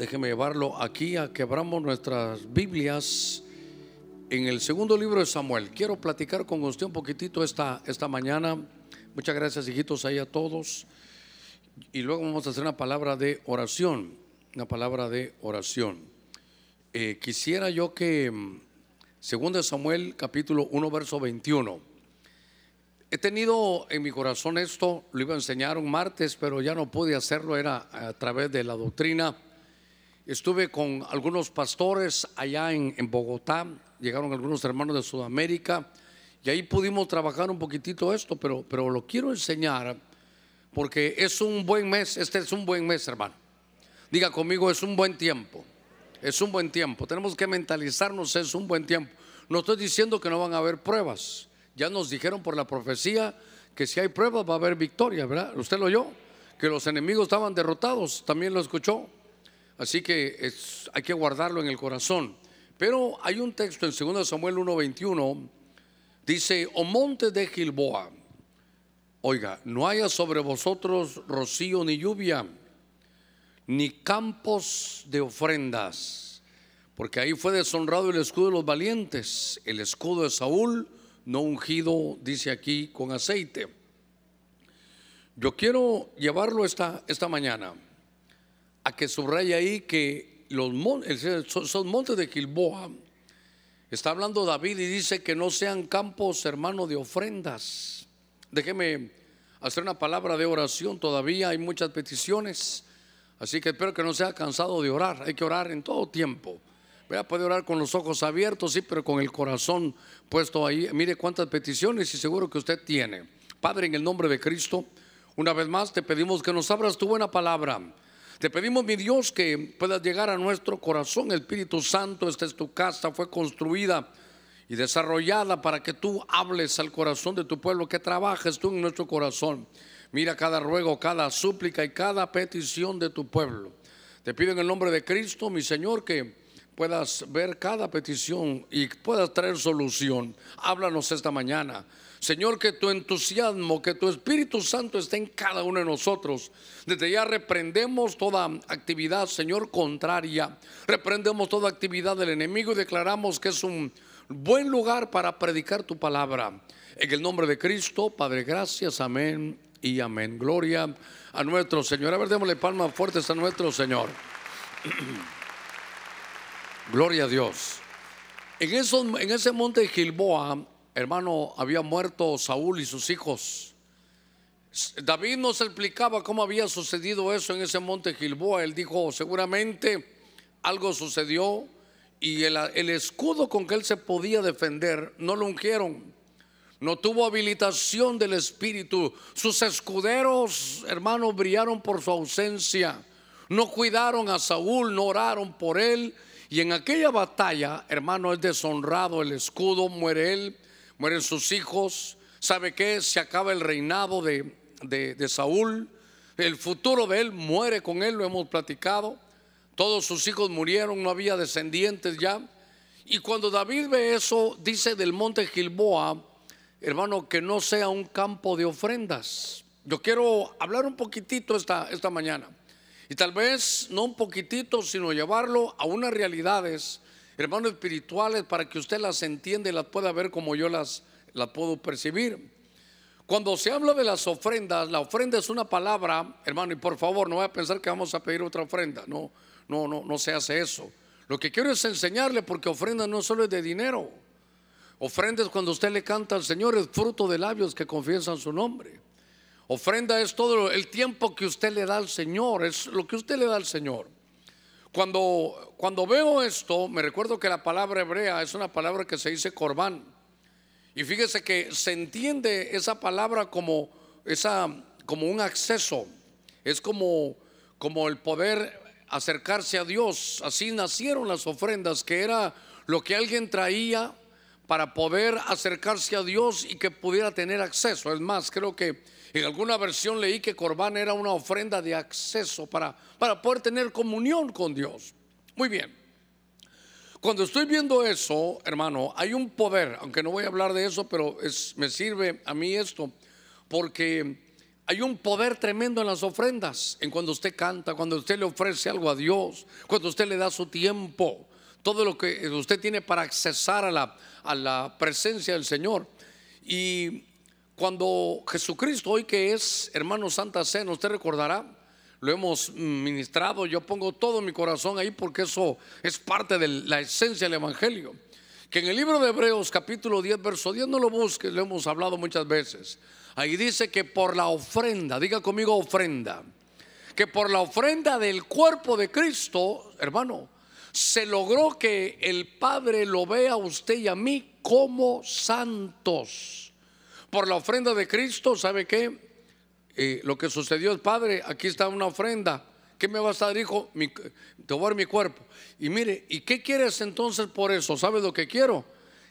Déjeme llevarlo aquí a quebramos nuestras Biblias en el segundo libro de Samuel. Quiero platicar con usted un poquitito esta, esta mañana. Muchas gracias, hijitos, ahí a todos. Y luego vamos a hacer una palabra de oración. Una palabra de oración. Eh, quisiera yo que, segundo de Samuel, capítulo 1, verso 21. He tenido en mi corazón esto, lo iba a enseñar un martes, pero ya no pude hacerlo, era a través de la doctrina. Estuve con algunos pastores allá en, Bogotá, llegaron algunos hermanos de Sudamérica y ahí pudimos trabajar un poquitito esto, pero, pero lo quiero enseñar porque es un buen mes, este es un buen mes, hermano. Diga conmigo, es un buen tiempo, es un buen tiempo. Tenemos que mentalizarnos, es un buen tiempo. No estoy diciendo que no van a haber pruebas. Ya nos dijeron por la profecía que si hay pruebas va a haber victoria, ¿verdad? ¿Usted lo oyó? Que los enemigos estaban derrotados, también lo escuchó. Así que hay que guardarlo en el corazón. Pero hay un texto en 2 Samuel 1:21, dice, o monte de Gilboa, oiga, no haya sobre vosotros rocío ni lluvia, ni campos de ofrendas, porque ahí fue deshonrado el escudo de los valientes, el escudo de Saúl, no ungido, dice aquí, con aceite. Yo quiero llevarlo esta, esta mañana a que subraye ahí que los montes, son montes de Gilboa. Está hablando David y dice que no sean campos, hermano, de ofrendas. Déjeme hacer una palabra de oración. Todavía hay muchas peticiones. Así que espero que no sea cansado de orar. Hay que orar en todo tiempo. Vea, puede orar con los ojos abiertos, sí, pero con el corazón puesto ahí. Mire cuántas peticiones y seguro que usted tiene. Padre, en el nombre de Cristo, una vez más te pedimos que nos abras tu buena palabra. Te pedimos, mi Dios, que puedas llegar a nuestro corazón. Espíritu Santo, esta es tu casa, fue construida y desarrollada para que tú hables al corazón de tu pueblo, que trabajes tú en nuestro corazón. Mira cada ruego, cada súplica y cada petición de tu pueblo. Te pido en el nombre de Cristo, mi Señor, que puedas ver cada petición y puedas traer solución. Háblanos esta mañana. Señor, que tu entusiasmo, que tu Espíritu Santo esté en cada uno de nosotros. Desde ya reprendemos toda actividad, Señor, contraria. Reprendemos toda actividad del enemigo y declaramos que es un buen lugar para predicar tu palabra. En el nombre de Cristo, Padre, gracias, amén y amén. Gloria a nuestro Señor. A ver, démosle palmas fuertes a nuestro Señor. Gloria a Dios. En, en ese monte de Gilboa, hermano, había muerto Saúl y sus hijos. David nos explicaba cómo había sucedido eso en ese monte Gilboa. Él dijo, seguramente algo sucedió y el, el escudo con que él se podía defender no lo ungieron. No tuvo habilitación del Espíritu. Sus escuderos, hermanos, brillaron por su ausencia. No cuidaron a Saúl, no oraron por él y en aquella batalla, hermano, es deshonrado el escudo, muere él, mueren sus hijos. ¿Sabe qué? Se acaba el reinado de, de, Saúl. El futuro de él muere con él, lo hemos platicado. Todos sus hijos murieron, no había descendientes ya. Y cuando David ve eso, dice del monte Gilboa, hermano, que no sea un campo de ofrendas. Yo quiero hablar un poquitito esta, esta mañana. Y tal vez no un poquitito, sino llevarlo a unas realidades, hermanos espirituales, para que usted las entienda y las pueda ver como yo las, las puedo percibir. Cuando se habla de las ofrendas, la ofrenda es una palabra, hermano, y por favor, no vaya a pensar que vamos a pedir otra ofrenda. No, no, no, no se hace eso. Lo que quiero es enseñarle, porque ofrenda no solo es de dinero. Ofrenda es cuando usted le canta al Señor, es fruto de labios que confiesan su nombre. Ofrenda es todo el tiempo que usted le da al Señor, es lo que usted le da al Señor. Cuando, cuando veo esto, me recuerdo que la palabra hebrea es una palabra que se dice corbán. Y fíjese que se entiende esa palabra como, esa, como un acceso, es como, como el poder acercarse a Dios. Así nacieron las ofrendas, que era lo que alguien traía para poder acercarse a Dios y que pudiera tener acceso. Es más, creo que en alguna versión leí que Corbán era una ofrenda de acceso para, para poder tener comunión con Dios. Muy bien. Cuando estoy viendo eso, hermano, hay un poder, aunque no voy a hablar de eso, pero es, me sirve a mí esto, porque hay un poder tremendo en las ofrendas, en cuando usted canta, cuando usted le ofrece algo a Dios, cuando usted le da su tiempo, todo lo que usted tiene para accesar a la, a la presencia del Señor. Y cuando Jesucristo, hoy que es hermano Santa Cena, usted recordará, lo hemos ministrado, yo pongo todo mi corazón ahí porque eso es parte de la esencia del Evangelio. Que en el libro de Hebreos capítulo 10, verso 10, no lo busques, lo hemos hablado muchas veces. Ahí dice que por la ofrenda, diga conmigo ofrenda, que por la ofrenda del cuerpo de Cristo, hermano, se logró que el Padre lo vea a usted y a mí como santos. Por la ofrenda de Cristo, ¿sabe qué? Eh, lo que sucedió es, Padre, aquí está una ofrenda. ¿Qué me va a dar, hijo? te voy a dar mi cuerpo. Y mire, ¿y qué quieres entonces por eso? ¿Sabes lo que quiero?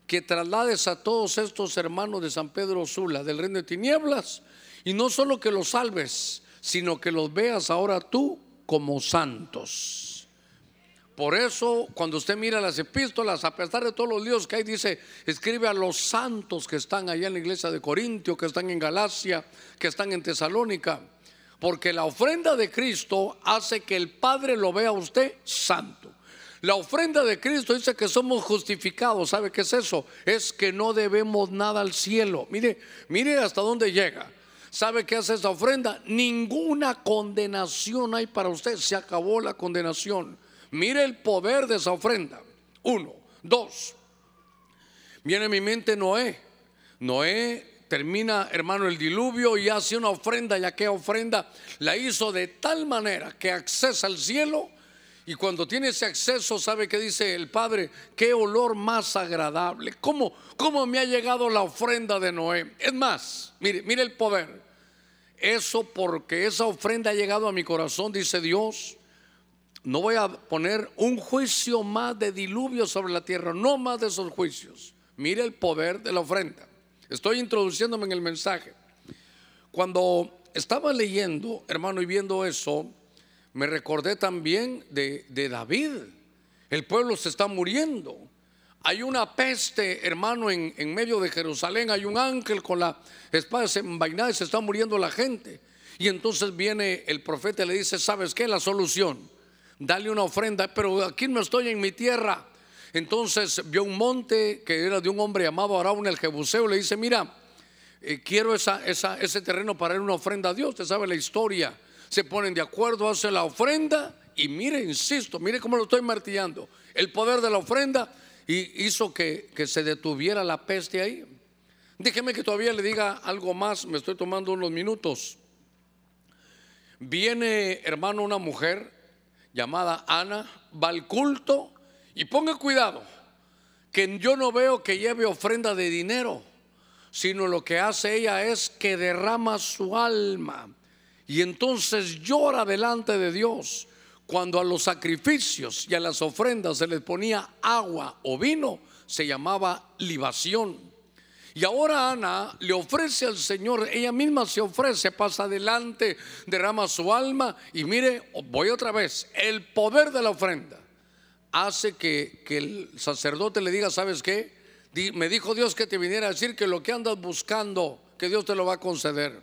que traslades a todos estos hermanos de San Pedro Sula, del reino de tinieblas, y no solo que los salves, sino que los veas ahora tú como santos. Por eso, cuando usted mira las epístolas, a pesar de todos los líos que hay, dice, escribe a los santos que están allá en la iglesia de Corintio, que están en Galacia, que están en Tesalónica, porque la ofrenda de Cristo hace que el Padre lo vea a usted santo. La ofrenda de Cristo dice que somos justificados. ¿Sabe qué es eso? Es que no debemos nada al cielo. Mire, mire hasta dónde llega. ¿Sabe qué hace esa ofrenda? Ninguna condenación hay para usted. Se acabó la condenación. Mire el poder de esa ofrenda. Uno. Dos. Viene a mi mente Noé. Noé termina, hermano, el diluvio y hace una ofrenda. Y aquella ofrenda la hizo de tal manera que accesa al cielo y cuando tiene ese acceso, ¿sabe qué dice el Padre? Qué olor más agradable. ¿Cómo, cómo me ha llegado la ofrenda de Noé? Es más, mire, mire el poder. Eso porque esa ofrenda ha llegado a mi corazón, dice Dios. No voy a poner un juicio más de diluvio sobre la tierra, no más de esos juicios. Mire el poder de la ofrenda. Estoy introduciéndome en el mensaje. Cuando estaba leyendo, hermano, y viendo eso, me recordé también de, David. El pueblo se está muriendo. Hay una peste, hermano, en, medio de Jerusalén. Hay un ángel con la espada desenvainada y se está muriendo la gente. Y entonces viene el profeta y le dice, ¿sabes qué? La solución. Dale una ofrenda, pero aquí no estoy en mi tierra. Entonces vio un monte que era de un hombre llamado Araún el Jebuseo. Le dice, mira, eh, quiero esa, ese terreno para dar una ofrenda a Dios. Usted sabe la historia se ponen de acuerdo, hacen la ofrenda y mire, insisto, mire cómo lo estoy martillando. El poder de la ofrenda y hizo que, que se detuviera la peste ahí. Déjeme que todavía le diga algo más, me estoy tomando unos minutos. Viene, hermano, una mujer llamada Ana, va al culto y ponga cuidado, que yo no veo que lleve ofrenda de dinero, sino lo que hace ella es que derrama su alma y entonces llora delante de Dios. Cuando a los sacrificios y a las ofrendas se les ponía agua o vino, se llamaba libación. Y ahora Ana le ofrece al Señor, ella misma se ofrece, pasa adelante, derrama su alma y mire, voy otra vez, el poder de la ofrenda hace que, que el sacerdote le diga, ¿sabes qué? Me dijo Dios que te viniera a decir que lo que andas buscando, que Dios te lo va a conceder.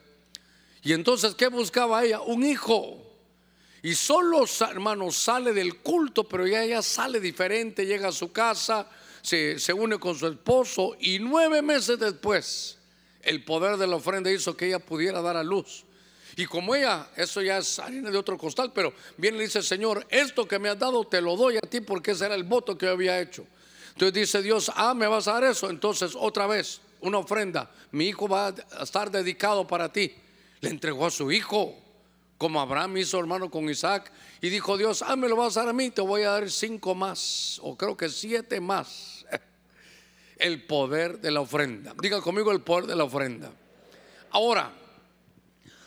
Y entonces, ¿qué buscaba ella? Un hijo. Y solo, hermano, sale del culto, pero ya ella sale diferente, llega a su casa, se, une con su esposo y nueve meses después, el poder de la ofrenda hizo que ella pudiera dar a luz. Y como ella, eso ya es harina de otro costal, pero viene y dice, Señor, esto que me has dado te lo doy a ti porque ese era el voto que yo había hecho. Entonces dice Dios, ah, me vas a dar eso. Entonces otra vez, una ofrenda, mi hijo va a estar dedicado para ti le entregó a su hijo, como Abraham hizo hermano con Isaac, y dijo Dios, ah, me lo vas a dar a mí, te voy a dar cinco más, o creo que siete más. El poder de la ofrenda. Diga conmigo el poder de la ofrenda. Ahora,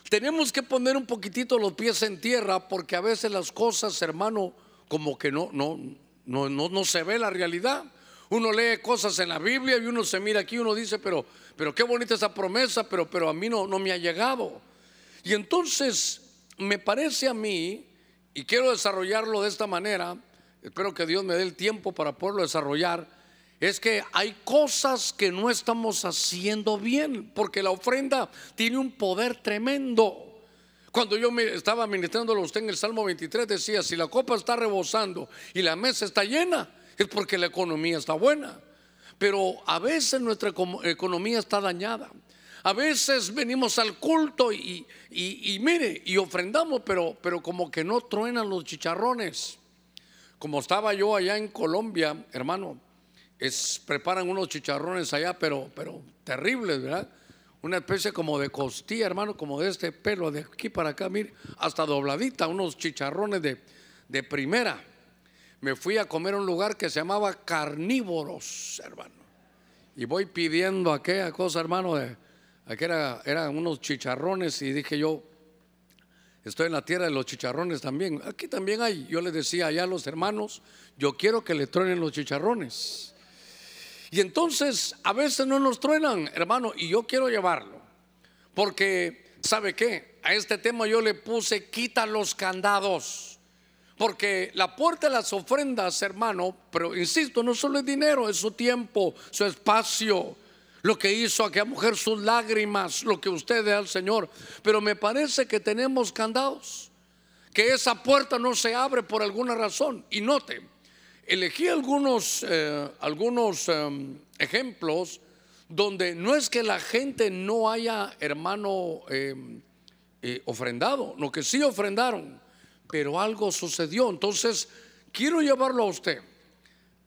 tenemos que poner un poquitito los pies en tierra porque a veces las cosas, hermano, como que no, no, no, no, no se ve la realidad. Uno lee cosas en la Biblia y uno se mira aquí y uno dice, pero, pero qué bonita esa promesa, pero, pero a mí no, no me ha llegado. Y entonces me parece a mí, y quiero desarrollarlo de esta manera, espero que Dios me dé el tiempo para poderlo desarrollar, es que hay cosas que no estamos haciendo bien, porque la ofrenda tiene un poder tremendo. Cuando yo me estaba ministrándolo a usted en el Salmo 23 decía, si la copa está rebosando y la mesa está llena, es porque la economía está buena. Pero a veces nuestra economía está dañada. A veces venimos al culto y, mire, y ofrendamos, pero, pero como que no truenan los chicharrones. Como estaba yo allá en Colombia, hermano, es, preparan unos chicharrones allá, pero, pero terribles, ¿verdad? Una especie como de costilla, hermano, como de este pelo de aquí para acá, mire, hasta dobladita, unos chicharrones de, de primera. Me fui a comer a un lugar que se llamaba Carnívoros, hermano. Y voy pidiendo aquella cosa, hermano, de, aquí era, eran unos chicharrones y dije yo, estoy en la tierra de los chicharrones también. Aquí también hay. Yo les decía allá a los hermanos, yo quiero que le truenen los chicharrones. Y entonces a veces no nos truenan, hermano, y yo quiero llevarlo. Porque, ¿sabe qué? A este tema yo le puse, quita los candados. Porque la puerta de las ofrendas, hermano, pero insisto, no solo es dinero, es su tiempo, su espacio, lo que hizo aquella mujer, sus lágrimas, lo que usted da al Señor. Pero me parece que tenemos candados, que esa puerta no se abre por alguna razón. Y note, elegí algunos, eh, algunos em, ejemplos donde no es que la gente no haya, hermano, em, eh, ofrendado, lo que sí ofrendaron, pero algo sucedió. Entonces, quiero llevarlo a usted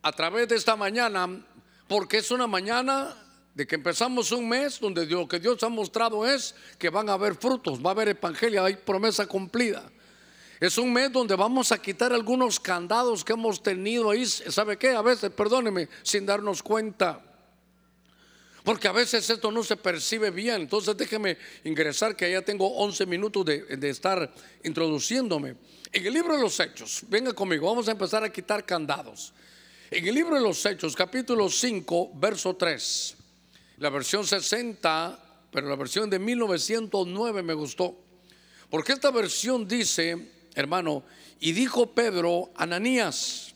a través de esta mañana, porque es una mañana de que empezamos un mes donde lo que Dios ha mostrado es que van a haber frutos, va a haber evangelio, hay promesa cumplida. Es un mes donde vamos a quitar algunos candados que hemos tenido ahí. ¿Sabe qué? A veces, perdóneme, sin darnos cuenta. Porque a veces esto no se percibe bien. Entonces déjeme ingresar que ya tengo 11 minutos de, de estar introduciéndome. En el libro de los Hechos, venga conmigo, vamos a empezar a quitar candados. En el libro de los Hechos, capítulo 5, verso 3, la versión 60, pero la versión de 1909 me gustó. Porque esta versión dice, hermano, y dijo Pedro, Ananías,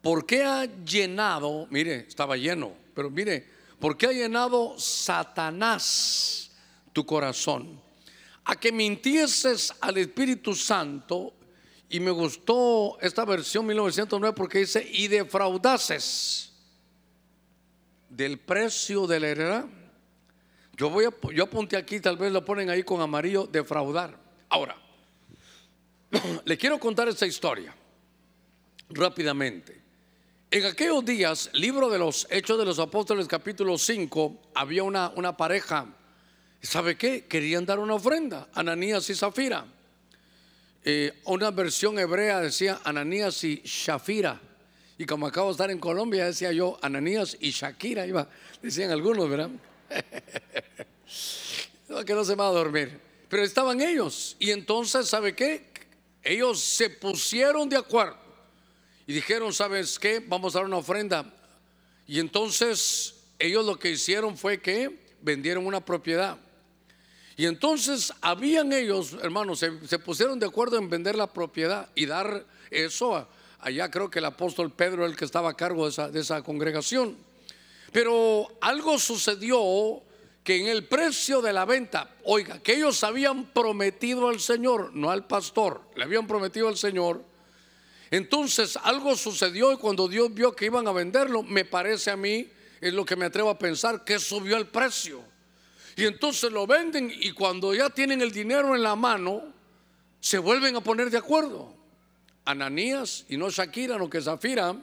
¿por qué ha llenado, mire, estaba lleno, pero mire, ¿por qué ha llenado Satanás tu corazón? A que mintieses al Espíritu Santo, y me gustó esta versión 1909 porque dice, y defraudases del precio de la heredad. Yo voy yo apunté aquí, tal vez lo ponen ahí con amarillo, defraudar. Ahora, le quiero contar esta historia rápidamente. En aquellos días, libro de los Hechos de los Apóstoles capítulo 5, había una, una pareja. ¿Sabe qué? Querían dar una ofrenda, Ananías y Zafira. Eh, una versión hebrea decía Ananías y Shafira. Y como acabo de estar en Colombia, decía yo Ananías y Shakira, iba, decían algunos, ¿verdad? que no se va a dormir. Pero estaban ellos. Y entonces, ¿sabe qué? Ellos se pusieron de acuerdo y dijeron, ¿sabes qué? Vamos a dar una ofrenda. Y entonces ellos lo que hicieron fue que vendieron una propiedad. Y entonces habían ellos, hermanos, se, pusieron de acuerdo en vender la propiedad y dar eso allá. Creo que el apóstol Pedro, el que estaba a cargo de esa, de esa congregación. Pero algo sucedió que en el precio de la venta, oiga, que ellos habían prometido al Señor, no al pastor, le habían prometido al Señor. Entonces algo sucedió y cuando Dios vio que iban a venderlo, me parece a mí, es lo que me atrevo a pensar, que subió el precio. Y entonces lo venden y cuando ya tienen el dinero en la mano, se vuelven a poner de acuerdo. Ananías y no Shakira, no que Zafira,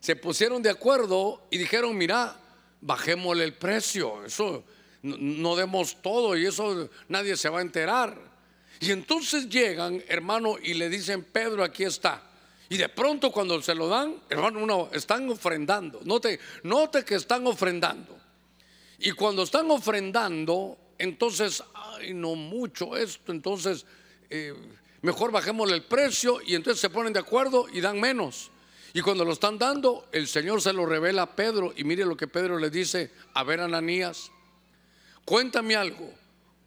se pusieron de acuerdo y dijeron, mira, bajémosle el precio, eso no, demos todo y eso nadie se va a enterar. Y entonces llegan, hermano, y le dicen, Pedro, aquí está. Y de pronto cuando se lo dan, hermano, uno, están ofrendando. Note, note que están ofrendando. Y cuando están ofrendando, entonces, ay, no mucho esto, entonces, eh, mejor bajémosle el precio y entonces se ponen de acuerdo y dan menos. Y cuando lo están dando, el Señor se lo revela a Pedro. Y mire lo que Pedro le dice, a ver Ananías, cuéntame algo.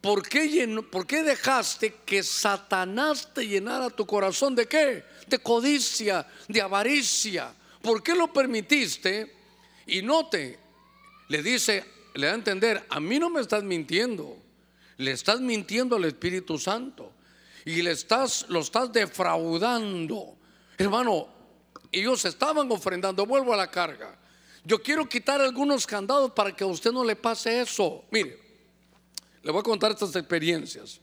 ¿Por qué, ¿Por qué dejaste que Satanás te llenara tu corazón de qué? De codicia, de avaricia. ¿Por qué lo permitiste? Y note, le dice, le da a entender, a mí no me estás mintiendo. Le estás mintiendo al Espíritu Santo y le estás, lo estás defraudando. Hermano, ellos estaban ofrendando, vuelvo a la carga. Yo quiero quitar algunos candados para que a usted no le pase eso. Mire, le voy a contar estas experiencias.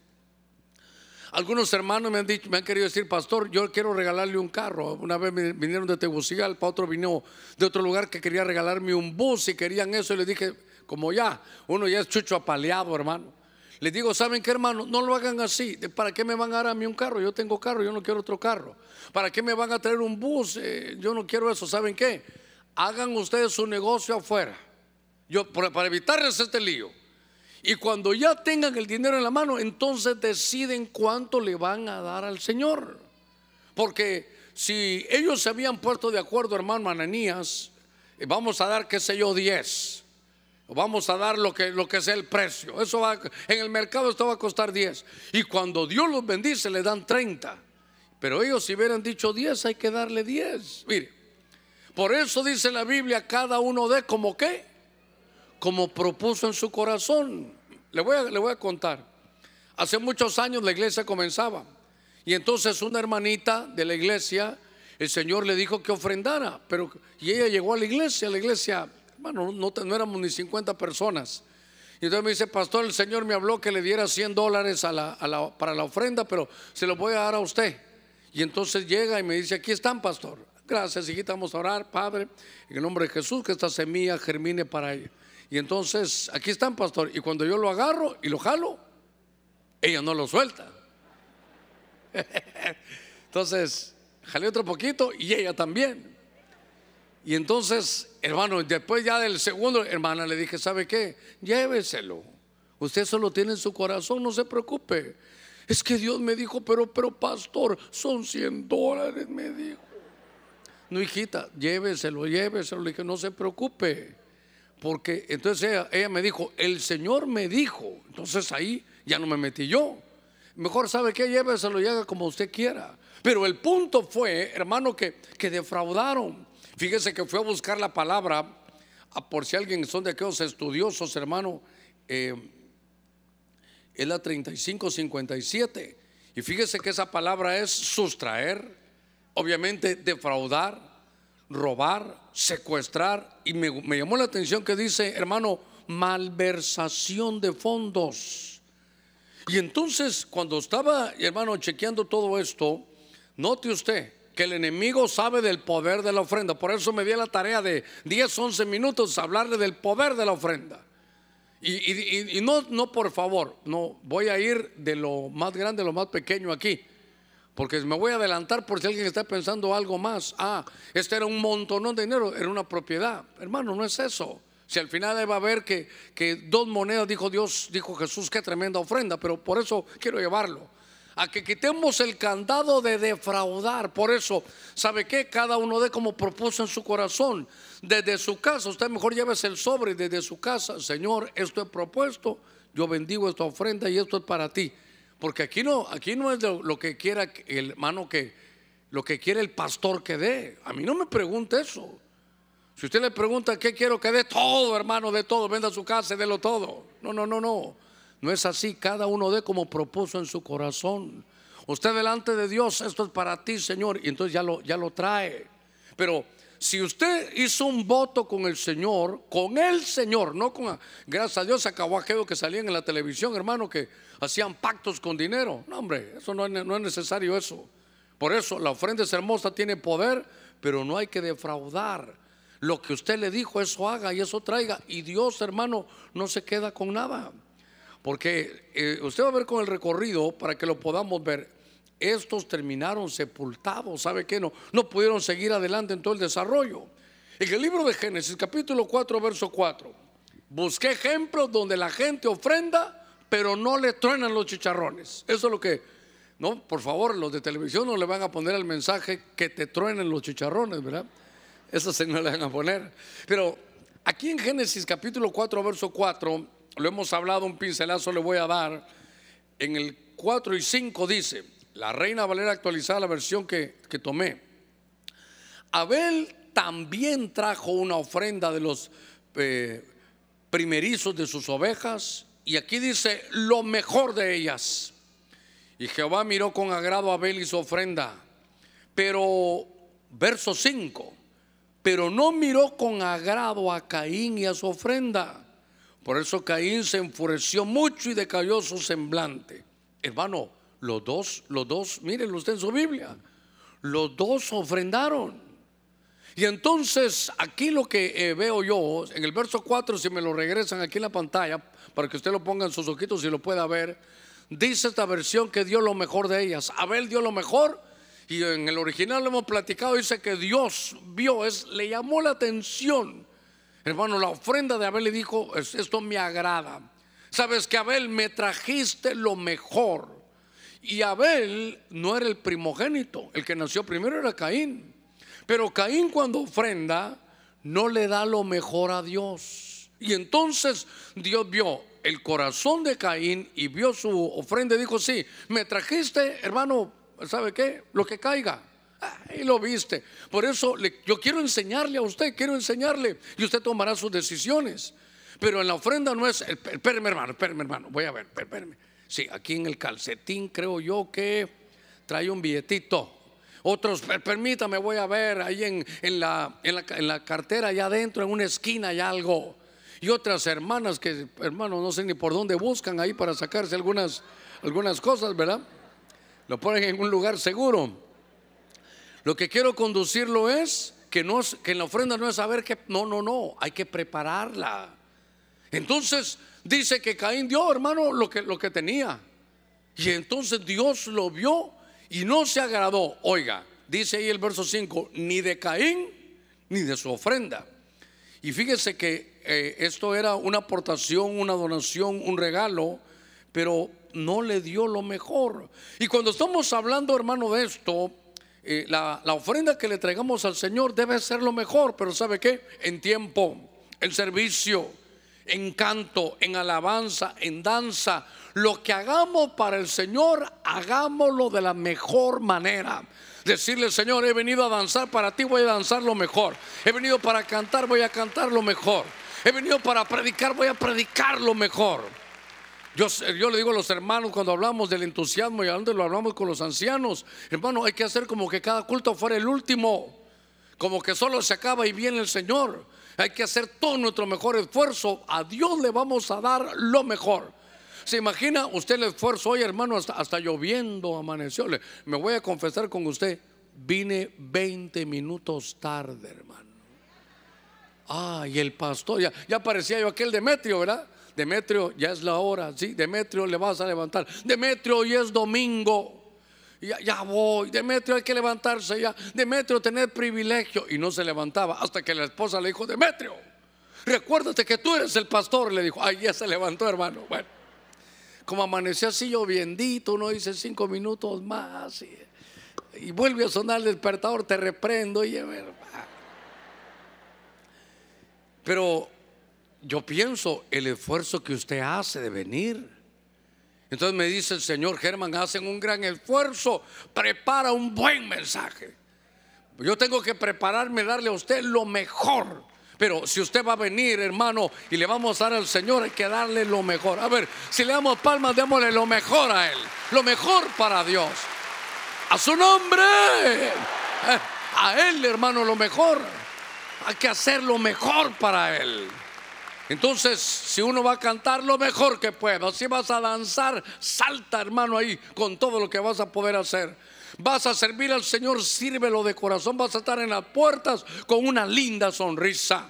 Algunos hermanos me han dicho, me han querido decir, pastor, yo quiero regalarle un carro. Una vez vinieron de Tegucigalpa, otro vino de otro lugar que quería regalarme un bus y querían eso. Y le dije, como ya, uno ya es chucho apaleado, hermano. Les digo, ¿saben qué, hermano? No lo hagan así. ¿Para qué me van a dar a mí un carro? Yo tengo carro, yo no quiero otro carro. ¿Para qué me van a traer un bus? Eh, yo no quiero eso. ¿Saben qué? Hagan ustedes su negocio afuera. Yo, para evitarles este lío. Y cuando ya tengan el dinero en la mano, entonces deciden cuánto le van a dar al Señor. Porque si ellos se habían puesto de acuerdo, hermano Ananías, eh, vamos a dar, qué sé yo, 10. Vamos a dar lo que, lo que sea el precio. Eso va, en el mercado esto va a costar 10. Y cuando Dios los bendice, le dan 30. Pero ellos si hubieran dicho 10, hay que darle 10. Mire, por eso dice la Biblia, cada uno de como qué como propuso en su corazón. Le voy, a, le voy a contar. Hace muchos años la iglesia comenzaba y entonces una hermanita de la iglesia, el Señor le dijo que ofrendara, pero y ella llegó a la iglesia, la iglesia, bueno, no, no éramos ni 50 personas. Y entonces me dice, pastor, el Señor me habló que le diera 100 dólares para la ofrenda, pero se lo voy a dar a usted. Y entonces llega y me dice, aquí están, pastor. Gracias, hijita, vamos a orar, Padre, en el nombre de Jesús, que esta semilla germine para ella. Y entonces, aquí están, pastor. Y cuando yo lo agarro y lo jalo, ella no lo suelta. entonces, jalé otro poquito y ella también. Y entonces, hermano, después ya del segundo, hermana, le dije, ¿sabe qué? Lléveselo. Usted solo tiene en su corazón, no se preocupe. Es que Dios me dijo, pero, pero pastor, son 100 dólares, me dijo. No, hijita, lléveselo, lléveselo. Le dije, no se preocupe. Porque entonces ella, me dijo, el Señor me dijo, entonces ahí ya no me metí yo. Mejor sabe que lléveselo y haga como usted quiera. Pero el punto fue, hermano, que, que defraudaron. Fíjese que fue a buscar la palabra, por si alguien son de aquellos estudiosos, hermano, eh, es la 3557. Y fíjese que esa palabra es sustraer, obviamente defraudar, robar, secuestrar. Y me, llamó la atención que dice, hermano, malversación de fondos. Y entonces, cuando estaba, hermano, chequeando todo esto, note usted que el enemigo sabe del poder de la ofrenda. Por eso me di la tarea de 10, 11 minutos hablarle del poder de la ofrenda. Y, y, no, no, por favor, no, voy a ir de lo más grande a lo más pequeño aquí. Porque me voy a adelantar por si alguien está pensando algo más. Ah, este era un montón de dinero, era una propiedad. Hermano, no es eso. Si al final va a ver que, que dos monedas, dijo Dios, dijo Jesús, qué tremenda ofrenda, pero por eso quiero llevarlo. A que quitemos el candado de defraudar. Por eso, ¿sabe qué? Cada uno de como propuso en su corazón. Desde su casa, usted mejor llévese el sobre desde su casa. Señor, esto he propuesto, yo bendigo esta ofrenda y esto es para ti. Porque aquí no, aquí no es lo, que quiera el hermano que, lo que quiere el pastor que dé. A mí no me pregunte eso. Si usted le pregunta qué quiero que dé, todo, hermano, de todo, venda su casa, délo todo. No, no, no, no. No es así. Cada uno dé como propuso en su corazón. Usted delante de Dios, esto es para ti, Señor. Y entonces ya lo, ya lo trae. Pero si usted hizo un voto con el Señor, con el Señor, no con, gracias a Dios acabó aquello que salían en la televisión, hermano, que hacían pactos con dinero. No, hombre, eso no no es necesario eso. Por eso la ofrenda es hermosa, tiene poder, pero no hay que defraudar. Lo que usted le dijo, eso haga y eso traiga. Y Dios, hermano, no se queda con nada. Porque eh, usted va a ver con el recorrido para que lo podamos ver estos terminaron sepultados. ¿Sabe qué? No, no pudieron seguir adelante en todo el desarrollo. En el libro de Génesis, capítulo 4, verso 4, busqué ejemplos donde la gente ofrenda, pero no le truenan los chicharrones. Eso es lo que, no, por favor, los de televisión no le van a poner el mensaje que te truenen los chicharrones, ¿verdad? Eso se no le van a poner. Pero aquí en Génesis, capítulo 4, verso 4, lo hemos hablado, un pincelazo le voy a dar. En el 4 y 5 dice, la Reina Valera actualizada, la versión que, tomé. Abel también trajo una ofrenda de los eh, primerizos de sus ovejas y aquí dice lo mejor de ellas. Y Jehová miró con agrado a Abel y su ofrenda. Pero, verso 5, pero no miró con agrado a Caín y a su ofrenda. Por eso Caín se enfureció mucho y decayó su semblante. Hermano, los dos, los dos, mírenlo usted en su Biblia, los dos ofrendaron. Y entonces aquí lo que eh, veo yo, en el verso 4, si me lo regresan aquí en la pantalla, para que usted lo ponga en sus ojitos y lo pueda ver, dice esta versión que dio lo mejor de ellas. Abel dio lo mejor y en el original lo hemos platicado, dice que Dios vio, es, le llamó la atención. Hermano, la ofrenda de Abel le dijo, esto me agrada. Sabes que Abel me trajiste lo mejor. Y Abel no era el primogénito, el que nació primero era Caín. Pero Caín cuando ofrenda no le da lo mejor a Dios. Y entonces Dios vio el corazón de Caín y vio su ofrenda y dijo, sí, me trajiste, hermano, ¿sabe qué? Lo que caiga. Y lo viste. Por eso yo quiero enseñarle a usted, quiero enseñarle y usted tomará sus decisiones. Pero en la ofrenda no es, espérame hermano, espérame hermano, voy a ver, espérame. Sí, aquí en el calcetín creo yo que trae un billetito. Otros, permítame, voy a ver ahí en, en, la, en, la, cartera, allá adentro, en una esquina hay algo. Y otras hermanas que, hermano, no sé ni por dónde buscan ahí para sacarse algunas, algunas cosas, ¿verdad? Lo ponen en un lugar seguro. Lo que quiero conducirlo es que, no, que en la ofrenda no es saber que, no, no, no, hay que prepararla. Entonces dice que Caín dio, hermano, lo que, lo que tenía. Y entonces Dios lo vio y no se agradó, oiga, dice ahí el verso 5, ni de Caín ni de su ofrenda. Y fíjese que eh, esto era una aportación, una donación, un regalo, pero no le dio lo mejor. Y cuando estamos hablando, hermano, de esto, eh, la, la ofrenda que le traigamos al Señor debe ser lo mejor, pero ¿sabe qué? En tiempo, en servicio, en canto, en alabanza, en danza, lo que hagamos para el Señor, hagámoslo de la mejor manera. Decirle, Señor, he venido a danzar para ti, voy a danzar lo mejor. He venido para cantar, voy a cantar lo mejor. He venido para predicar, voy a predicar lo mejor. Yo, le digo a los hermanos cuando hablamos del entusiasmo y a dónde lo hablamos con los ancianos, hermano, hay que hacer como que cada culto fuera el último, como que solo se acaba y viene el Señor. Hay que hacer todo nuestro mejor esfuerzo. A Dios le vamos a dar lo mejor. ¿Se imagina usted el esfuerzo hoy, hermano, hasta, lloviendo, amaneció? Me voy a confesar con usted, vine 20 minutos tarde, hermano. Ah, y el pastor, ya, ya parecía yo aquel Demetrio, ¿verdad? Demetrio, ya es la hora, sí, Demetrio le vas a levantar. Demetrio, hoy es domingo. Ya, voy, Demetrio hay que levantarse ya, Demetrio tener privilegio. Y no se levantaba hasta que la esposa le dijo, Demetrio, recuérdate que tú eres el pastor. Le dijo, ay, ya se levantó hermano. Bueno, como amaneció así lloviendito, uno dice cinco minutos más y, vuelve a sonar el despertador, te reprendo. Y, pero yo pienso el esfuerzo que usted hace de venir. Entonces me dice el Señor Germán, hacen un gran esfuerzo, prepara un buen mensaje. Yo tengo que prepararme, darle a usted lo mejor. Pero si usted va a venir, hermano, y le vamos a dar al Señor, hay que darle lo mejor. A ver, si le damos palmas, démosle lo mejor a Él. Lo mejor para Dios. A su nombre. Eh, a Él, hermano, lo mejor. Hay que hacer lo mejor para Él. Entonces, si uno va a cantar lo mejor que pueda, si vas a danzar, salta hermano ahí con todo lo que vas a poder hacer. Vas a servir al Señor, sírvelo de corazón. Vas a estar en las puertas con una linda sonrisa.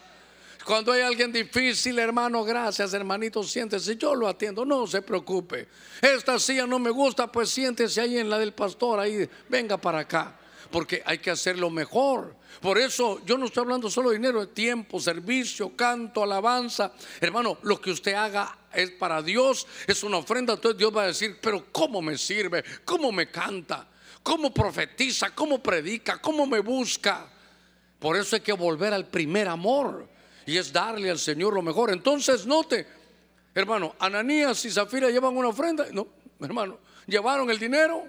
Cuando hay alguien difícil, hermano, gracias, hermanito, siéntese. Yo lo atiendo, no se preocupe. Esta silla no me gusta, pues siéntese ahí en la del pastor, ahí, venga para acá. Porque hay que hacerlo mejor. Por eso yo no estoy hablando solo de dinero, de tiempo, servicio, canto, alabanza. Hermano, lo que usted haga es para Dios, es una ofrenda. Entonces Dios va a decir, pero ¿cómo me sirve? ¿Cómo me canta? cómo profetiza, cómo predica, cómo me busca. Por eso hay que volver al primer amor y es darle al Señor lo mejor. Entonces, note, hermano, Ananías y Zafira llevan una ofrenda. No, hermano, llevaron el dinero,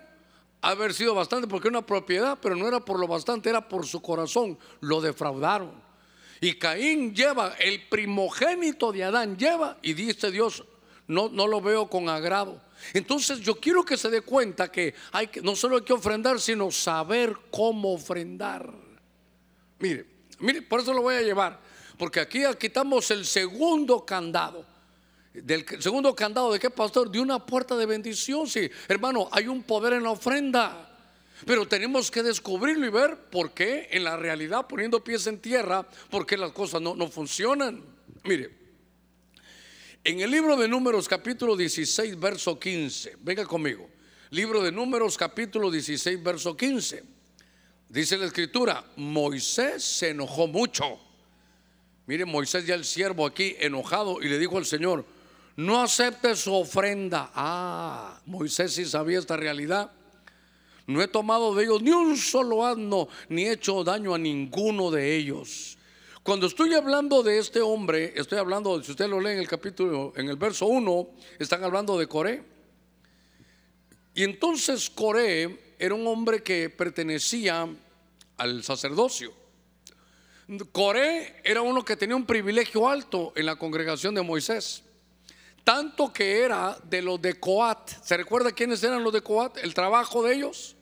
haber sido bastante porque era una propiedad, pero no era por lo bastante, era por su corazón. Lo defraudaron. Y Caín lleva, el primogénito de Adán lleva, y dice Dios, no, no lo veo con agrado. Entonces yo quiero que se dé cuenta que, hay no solo hay que ofrendar, sino saber cómo ofrendar. Mire, mire, por eso lo voy a llevar, porque aquí quitamos el segundo candado. Del segundo candado de qué pastor? De una puerta de bendición. Sí, hermano, hay un poder en la ofrenda. Pero tenemos que descubrirlo y ver por qué en la realidad, poniendo pies en tierra, por qué las cosas no, no funcionan. Mire, en el libro de Números capítulo 16, verso 15, venga conmigo. Libro de Números capítulo 16, verso 15. Dice la escritura, Moisés se enojó mucho. Mire, Moisés ya el siervo aquí enojado y le dijo al Señor, no acepte su ofrenda. Ah, Moisés sí sabía esta realidad. No he tomado de ellos ni un solo asno, ni he hecho daño a ninguno de ellos. Cuando estoy hablando de este hombre, estoy hablando, si usted lo lee en el capítulo, en el verso 1, están hablando de Coré. Y entonces Coré era un hombre que pertenecía al sacerdocio. Coré era uno que tenía un privilegio alto en la congregación de Moisés. Tanto que era de los de Coat. ¿Se recuerda quiénes eran los de Coat? El trabajo de ellos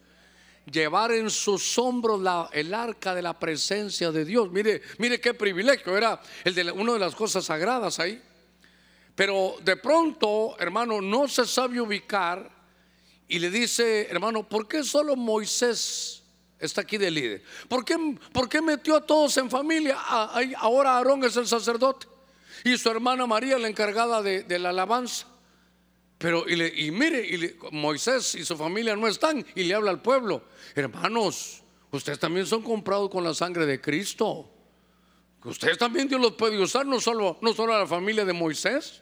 llevar en sus hombros el arca de la presencia de Dios. Mire, mire qué privilegio, era el de una de las cosas sagradas ahí. Pero de pronto, hermano, no se sabe ubicar y le dice, hermano, ¿por qué solo Moisés está aquí de líder? ¿Por qué, por qué metió a todos en familia? Ah, ahora Aarón es el sacerdote y su hermana María la encargada de, la alabanza. Pero, y, mire, y Moisés y su familia no están y le habla al pueblo, hermanos, ustedes también son comprados con la sangre de Cristo. Ustedes también Dios los puede usar, no solo, no solo a la familia de Moisés.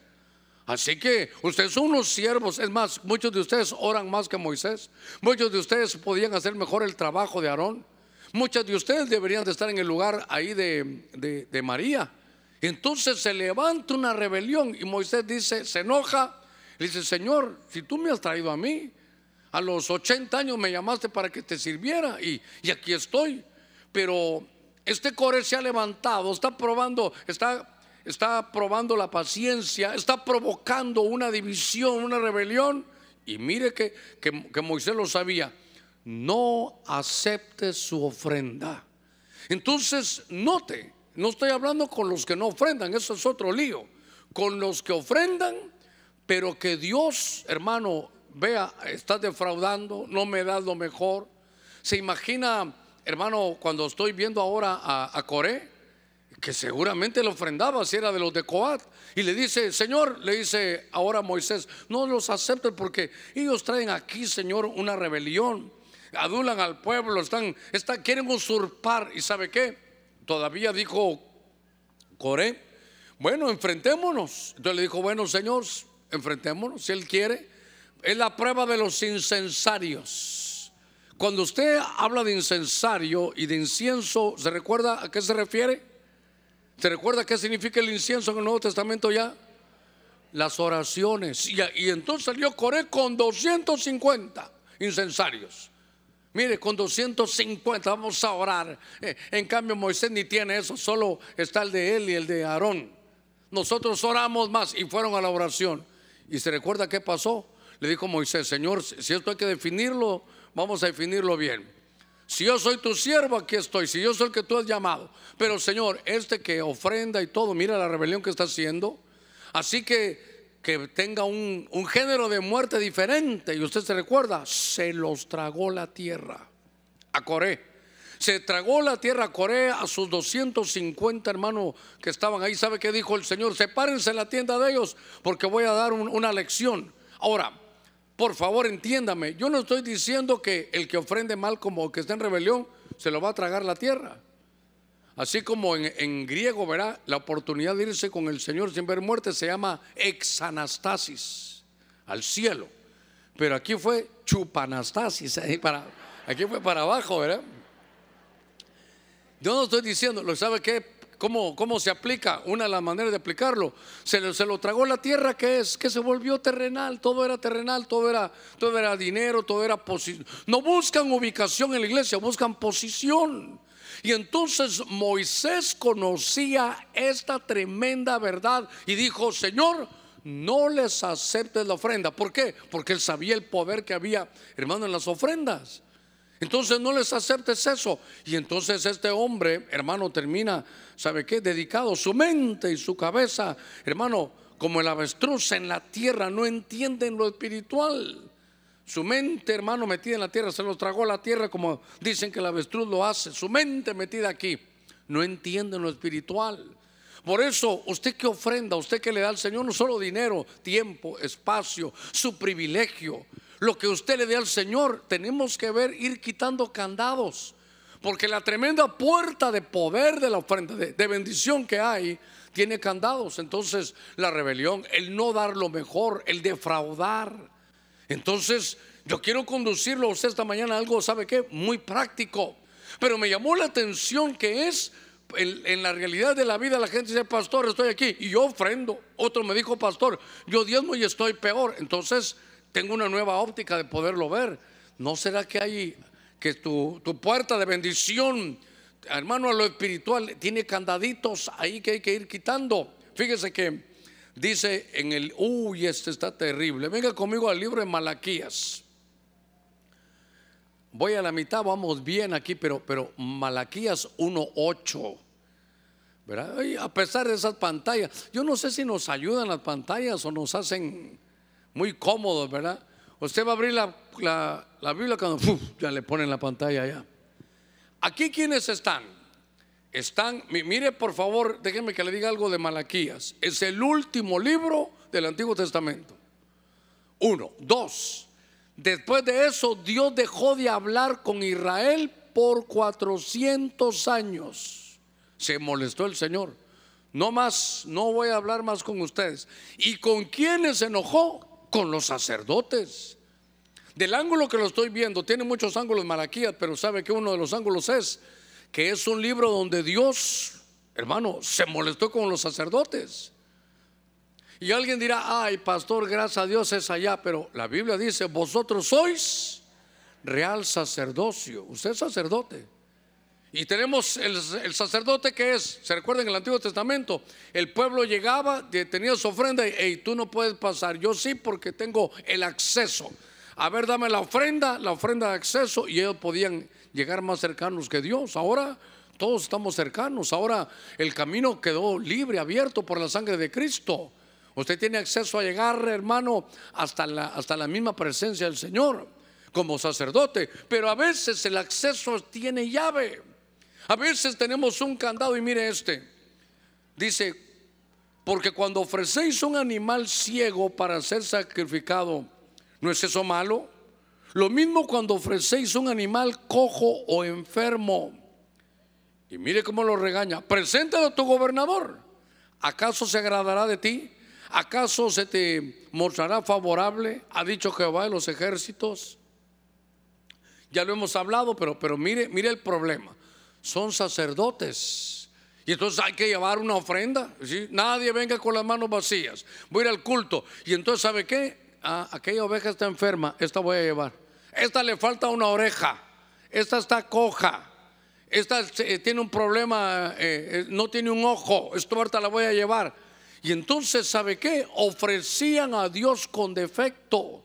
Así que ustedes son unos siervos. Es más, muchos de ustedes oran más que Moisés. Muchos de ustedes podían hacer mejor el trabajo de Aarón. Muchos de ustedes deberían de estar en el lugar ahí de, de María. Entonces se levanta una rebelión y Moisés dice, se enoja le dice, Señor, si tú me has traído a mí, a los 80 años me llamaste para que te sirviera y, aquí estoy. Pero este core se ha levantado, está probando, está, está probando la paciencia, está provocando una división, una rebelión. Y mire que, que Moisés lo sabía, no acepte su ofrenda. Entonces, note, no estoy hablando con los que no ofrendan, eso es otro lío. Con los que ofrendan, pero que Dios, hermano, vea, estás defraudando, no me das lo mejor. Se imagina, hermano, cuando estoy viendo ahora a, Coré, que seguramente le ofrendaba si era de los de Coat, y le dice, Señor, le dice ahora Moisés, no los acepten porque ellos traen aquí, Señor, una rebelión, adulan al pueblo, están, están quieren usurpar, y sabe qué, todavía dijo Coré, bueno, enfrentémonos. Entonces le dijo, bueno, Señor, enfrentémonos si Él quiere. Es la prueba de los incensarios. Cuando usted habla de incensario y de incienso, ¿se recuerda a qué se refiere? ¿Se recuerda qué significa el incienso en el Nuevo Testamento ya? Las oraciones. Y, entonces salió Coré con 250 incensarios. Mire, con 250 vamos a orar. Eh, en cambio, Moisés ni tiene eso, solo está el de él y el de Aarón. Nosotros oramos más y fueron a la oración. Y se recuerda qué pasó. Le dijo Moisés, Señor, si esto hay que definirlo, vamos a definirlo bien. Si yo soy tu siervo, aquí estoy. Si yo soy el que tú has llamado. Pero Señor, este que ofrenda y todo, mira la rebelión que está haciendo. Así que que tenga un, un género de muerte diferente. Y usted se recuerda, se los tragó la tierra. A Coré. Se tragó la tierra a Corea a sus 250 hermanos que estaban ahí. ¿Sabe qué dijo el Señor? Sepárense en la tienda de ellos porque voy a dar una lección. Ahora, por favor, entiéndame. Yo no estoy diciendo que el que ofrende mal como que está en rebelión se lo va a tragar la tierra. Así como en, griego, verá, la oportunidad de irse con el Señor sin ver muerte se llama exanastasis, al cielo. Pero aquí fue chupanastasis, aquí fue para abajo, ¿verdad? Yo no estoy diciendo, ¿lo sabe qué? ¿Cómo, ¿Cómo se aplica? Una de las maneras de aplicarlo. Se lo, se lo tragó la tierra, que es? Que se volvió terrenal. Todo era terrenal, todo era, todo era dinero, todo era posición. No buscan ubicación en la iglesia, buscan posición. Y entonces Moisés conocía esta tremenda verdad y dijo, Señor, no les aceptes la ofrenda. ¿Por qué? Porque él sabía el poder que había, hermano, en las ofrendas. Entonces no les aceptes eso. Y entonces este hombre, hermano, termina, ¿sabe qué? Dedicado su mente y su cabeza, hermano, como el avestruz en la tierra, no entienden lo espiritual. Su mente, hermano, metida en la tierra, se los tragó a la tierra como dicen que el avestruz lo hace. Su mente metida aquí, no entienden lo espiritual. Por eso, usted que ofrenda, usted que le da al Señor no solo dinero, tiempo, espacio, su privilegio, lo que usted le dé al Señor, tenemos que ver ir quitando candados. Porque la tremenda puerta de poder de la ofrenda, de, bendición que hay, tiene candados. Entonces, la rebelión, el no dar lo mejor, el defraudar. Entonces, yo quiero conducirlo a usted esta mañana algo, ¿sabe qué? Muy práctico. Pero me llamó la atención que es en, en, la realidad de la vida la gente dice, pastor, estoy aquí y yo ofrendo. Otro me dijo, pastor, yo diezmo y estoy peor. Entonces, tengo una nueva óptica de poderlo ver. ¿No será que hay que tu, tu puerta de bendición, hermano, a lo espiritual, tiene candaditos ahí que hay que ir quitando? Fíjese que dice en el, uy, este está terrible. Venga conmigo al libro de Malaquías. Voy a la mitad, vamos bien aquí, pero, pero Malaquías 1.8. ¿verdad? A pesar de esas pantallas, yo no sé si nos ayudan las pantallas o nos hacen muy cómodos, ¿verdad? Usted va a abrir la, la, Biblia cuando ya le ponen la pantalla ya. Aquí quienes están, están, mire por favor, déjenme que le diga algo de Malaquías. Es el último libro del Antiguo Testamento. Uno, dos. Después de eso, Dios dejó de hablar con Israel por 400 años. Se molestó el Señor. No más, no voy a hablar más con ustedes. ¿Y con quiénes se enojó? con los sacerdotes. Del ángulo que lo estoy viendo, tiene muchos ángulos Malaquías, pero sabe que uno de los ángulos es que es un libro donde Dios, hermano, se molestó con los sacerdotes. Y alguien dirá, ay, pastor, gracias a Dios es allá, pero la Biblia dice, vosotros sois real sacerdocio, usted es sacerdote. Y tenemos el, sacerdote que es, se recuerda en el Antiguo Testamento, el pueblo llegaba, tenía su ofrenda y tú no puedes pasar, yo sí porque tengo el acceso. A ver, dame la ofrenda, la ofrenda de acceso y ellos podían llegar más cercanos que Dios. Ahora todos estamos cercanos, ahora el camino quedó libre, abierto por la sangre de Cristo. Usted tiene acceso a llegar, hermano, hasta la, hasta la misma presencia del Señor como sacerdote, pero a veces el acceso tiene llave. A veces tenemos un candado y mire este. Dice, porque cuando ofrecéis un animal ciego para ser sacrificado, ¿no es eso malo? Lo mismo cuando ofrecéis un animal cojo o enfermo. Y mire cómo lo regaña. Preséntalo a tu gobernador. ¿Acaso se agradará de ti? ¿Acaso se te mostrará favorable? Ha dicho Jehová de los ejércitos. Ya lo hemos hablado, pero, pero mire, mire el problema son sacerdotes. Y entonces hay que llevar una ofrenda. Nadie venga con las manos vacías. Voy a ir al culto. Y entonces, ¿sabe qué? Ah, aquella oveja está enferma. Esta voy a llevar. Esta le falta una oreja. Esta está coja. Esta eh, tiene un problema. Eh, eh, no tiene un ojo. Esta la voy a llevar. Y entonces, ¿sabe qué? Ofrecían a Dios con defecto.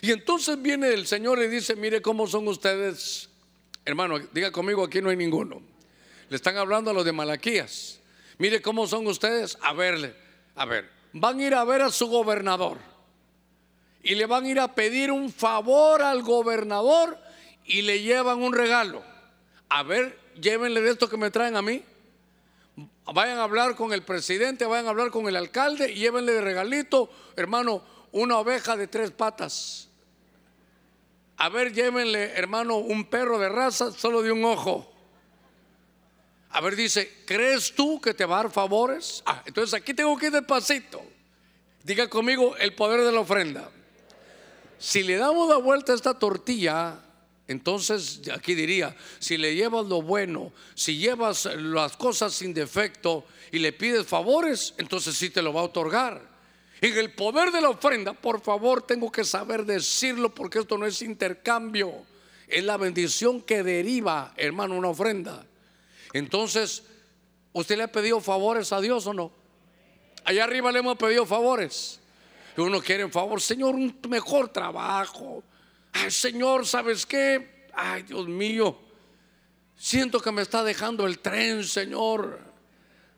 Y entonces viene el Señor y dice: Mire cómo son ustedes Hermano, diga conmigo, aquí no hay ninguno. Le están hablando a los de Malaquías. Mire cómo son ustedes. A verle, a ver, van a ir a ver a su gobernador. Y le van a ir a pedir un favor al gobernador y le llevan un regalo. A ver, llévenle de esto que me traen a mí. Vayan a hablar con el presidente, vayan a hablar con el alcalde y llévenle de regalito, hermano, una oveja de tres patas. A ver, llévenle, hermano, un perro de raza solo de un ojo. A ver, dice, ¿crees tú que te va a dar favores? Ah, entonces aquí tengo que ir despacito. Diga conmigo el poder de la ofrenda. Si le damos la vuelta a esta tortilla, entonces aquí diría, si le llevas lo bueno, si llevas las cosas sin defecto y le pides favores, entonces sí te lo va a otorgar. En el poder de la ofrenda, por favor, tengo que saber decirlo porque esto no es intercambio, es la bendición que deriva, hermano, una ofrenda. Entonces, ¿usted le ha pedido favores a Dios o no? Allá arriba le hemos pedido favores. Uno quiere en favor, Señor, un mejor trabajo. Ay, Señor, ¿sabes qué? Ay, Dios mío, siento que me está dejando el tren, Señor.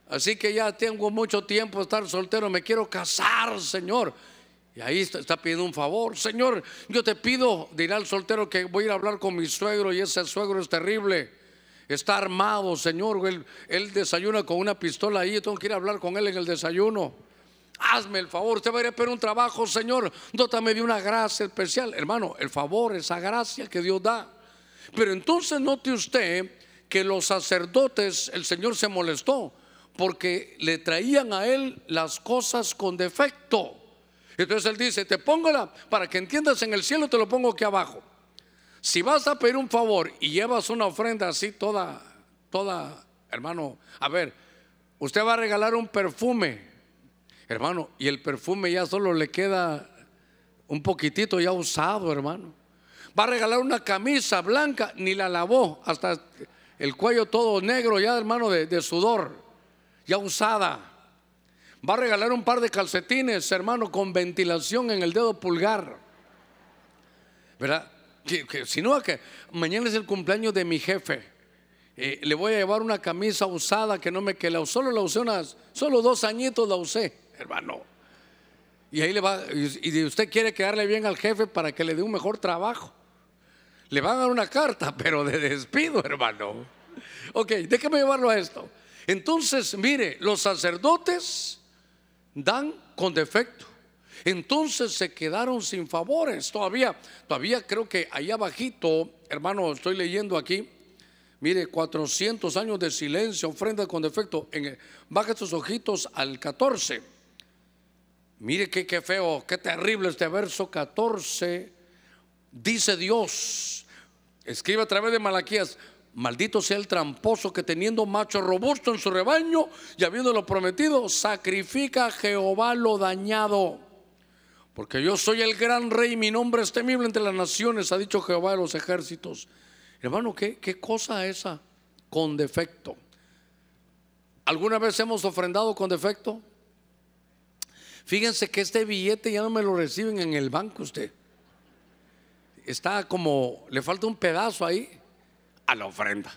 Así que ya tengo mucho tiempo de estar soltero, me quiero casar, Señor. Y ahí está, pidiendo un favor. Señor, yo te pido, dirá el soltero, que voy a ir a hablar con mi suegro y ese suegro es terrible. Está armado, Señor. Él desayuna con una pistola ahí. Yo tengo que ir a hablar con él en el desayuno. Hazme el favor, usted va a ir a pedir un trabajo, Señor. Dótame de una gracia especial. Hermano, el favor, esa gracia que Dios da. Pero entonces note usted que los sacerdotes, el Señor se molestó porque le traían a él las cosas con defecto. Entonces él dice, te pongo la, para que entiendas en el cielo, te lo pongo aquí abajo. Si vas a pedir un favor y llevas una ofrenda así toda, toda, hermano, a ver, usted va a regalar un perfume, hermano, y el perfume ya solo le queda un poquitito ya usado, hermano. Va a regalar una camisa blanca, ni la lavó, hasta el cuello todo negro ya, hermano, de, sudor, ya usada. Va a regalar un par de calcetines, hermano, con ventilación en el dedo pulgar. ¿Verdad? Que, si no, que mañana es el cumpleaños de mi jefe. Eh, le voy a llevar una camisa usada que no me que la solo la usé unas, solo dos añitos la usé, hermano. Y ahí le va, y, usted quiere quedarle bien al jefe para que le dé un mejor trabajo. Le van a dar una carta, pero de despido, hermano. Ok, déjeme llevarlo a esto. Entonces, mire, los sacerdotes dan con defecto. Entonces se quedaron sin favores. Todavía, todavía creo que allá abajito, hermano, estoy leyendo aquí. Mire, 400 años de silencio, ofrenda con defecto. Baja tus ojitos al 14. Mire qué, qué feo, qué terrible este verso 14. Dice Dios, escribe a través de Malaquías, Maldito sea el tramposo que teniendo macho robusto en su rebaño y habiéndolo prometido, sacrifica a Jehová lo dañado. Porque yo soy el gran rey, mi nombre es temible entre las naciones, ha dicho Jehová de los ejércitos. Hermano, ¿qué, qué cosa esa? Con defecto. ¿Alguna vez hemos ofrendado con defecto? Fíjense que este billete ya no me lo reciben en el banco usted. Está como, le falta un pedazo ahí a la ofrenda.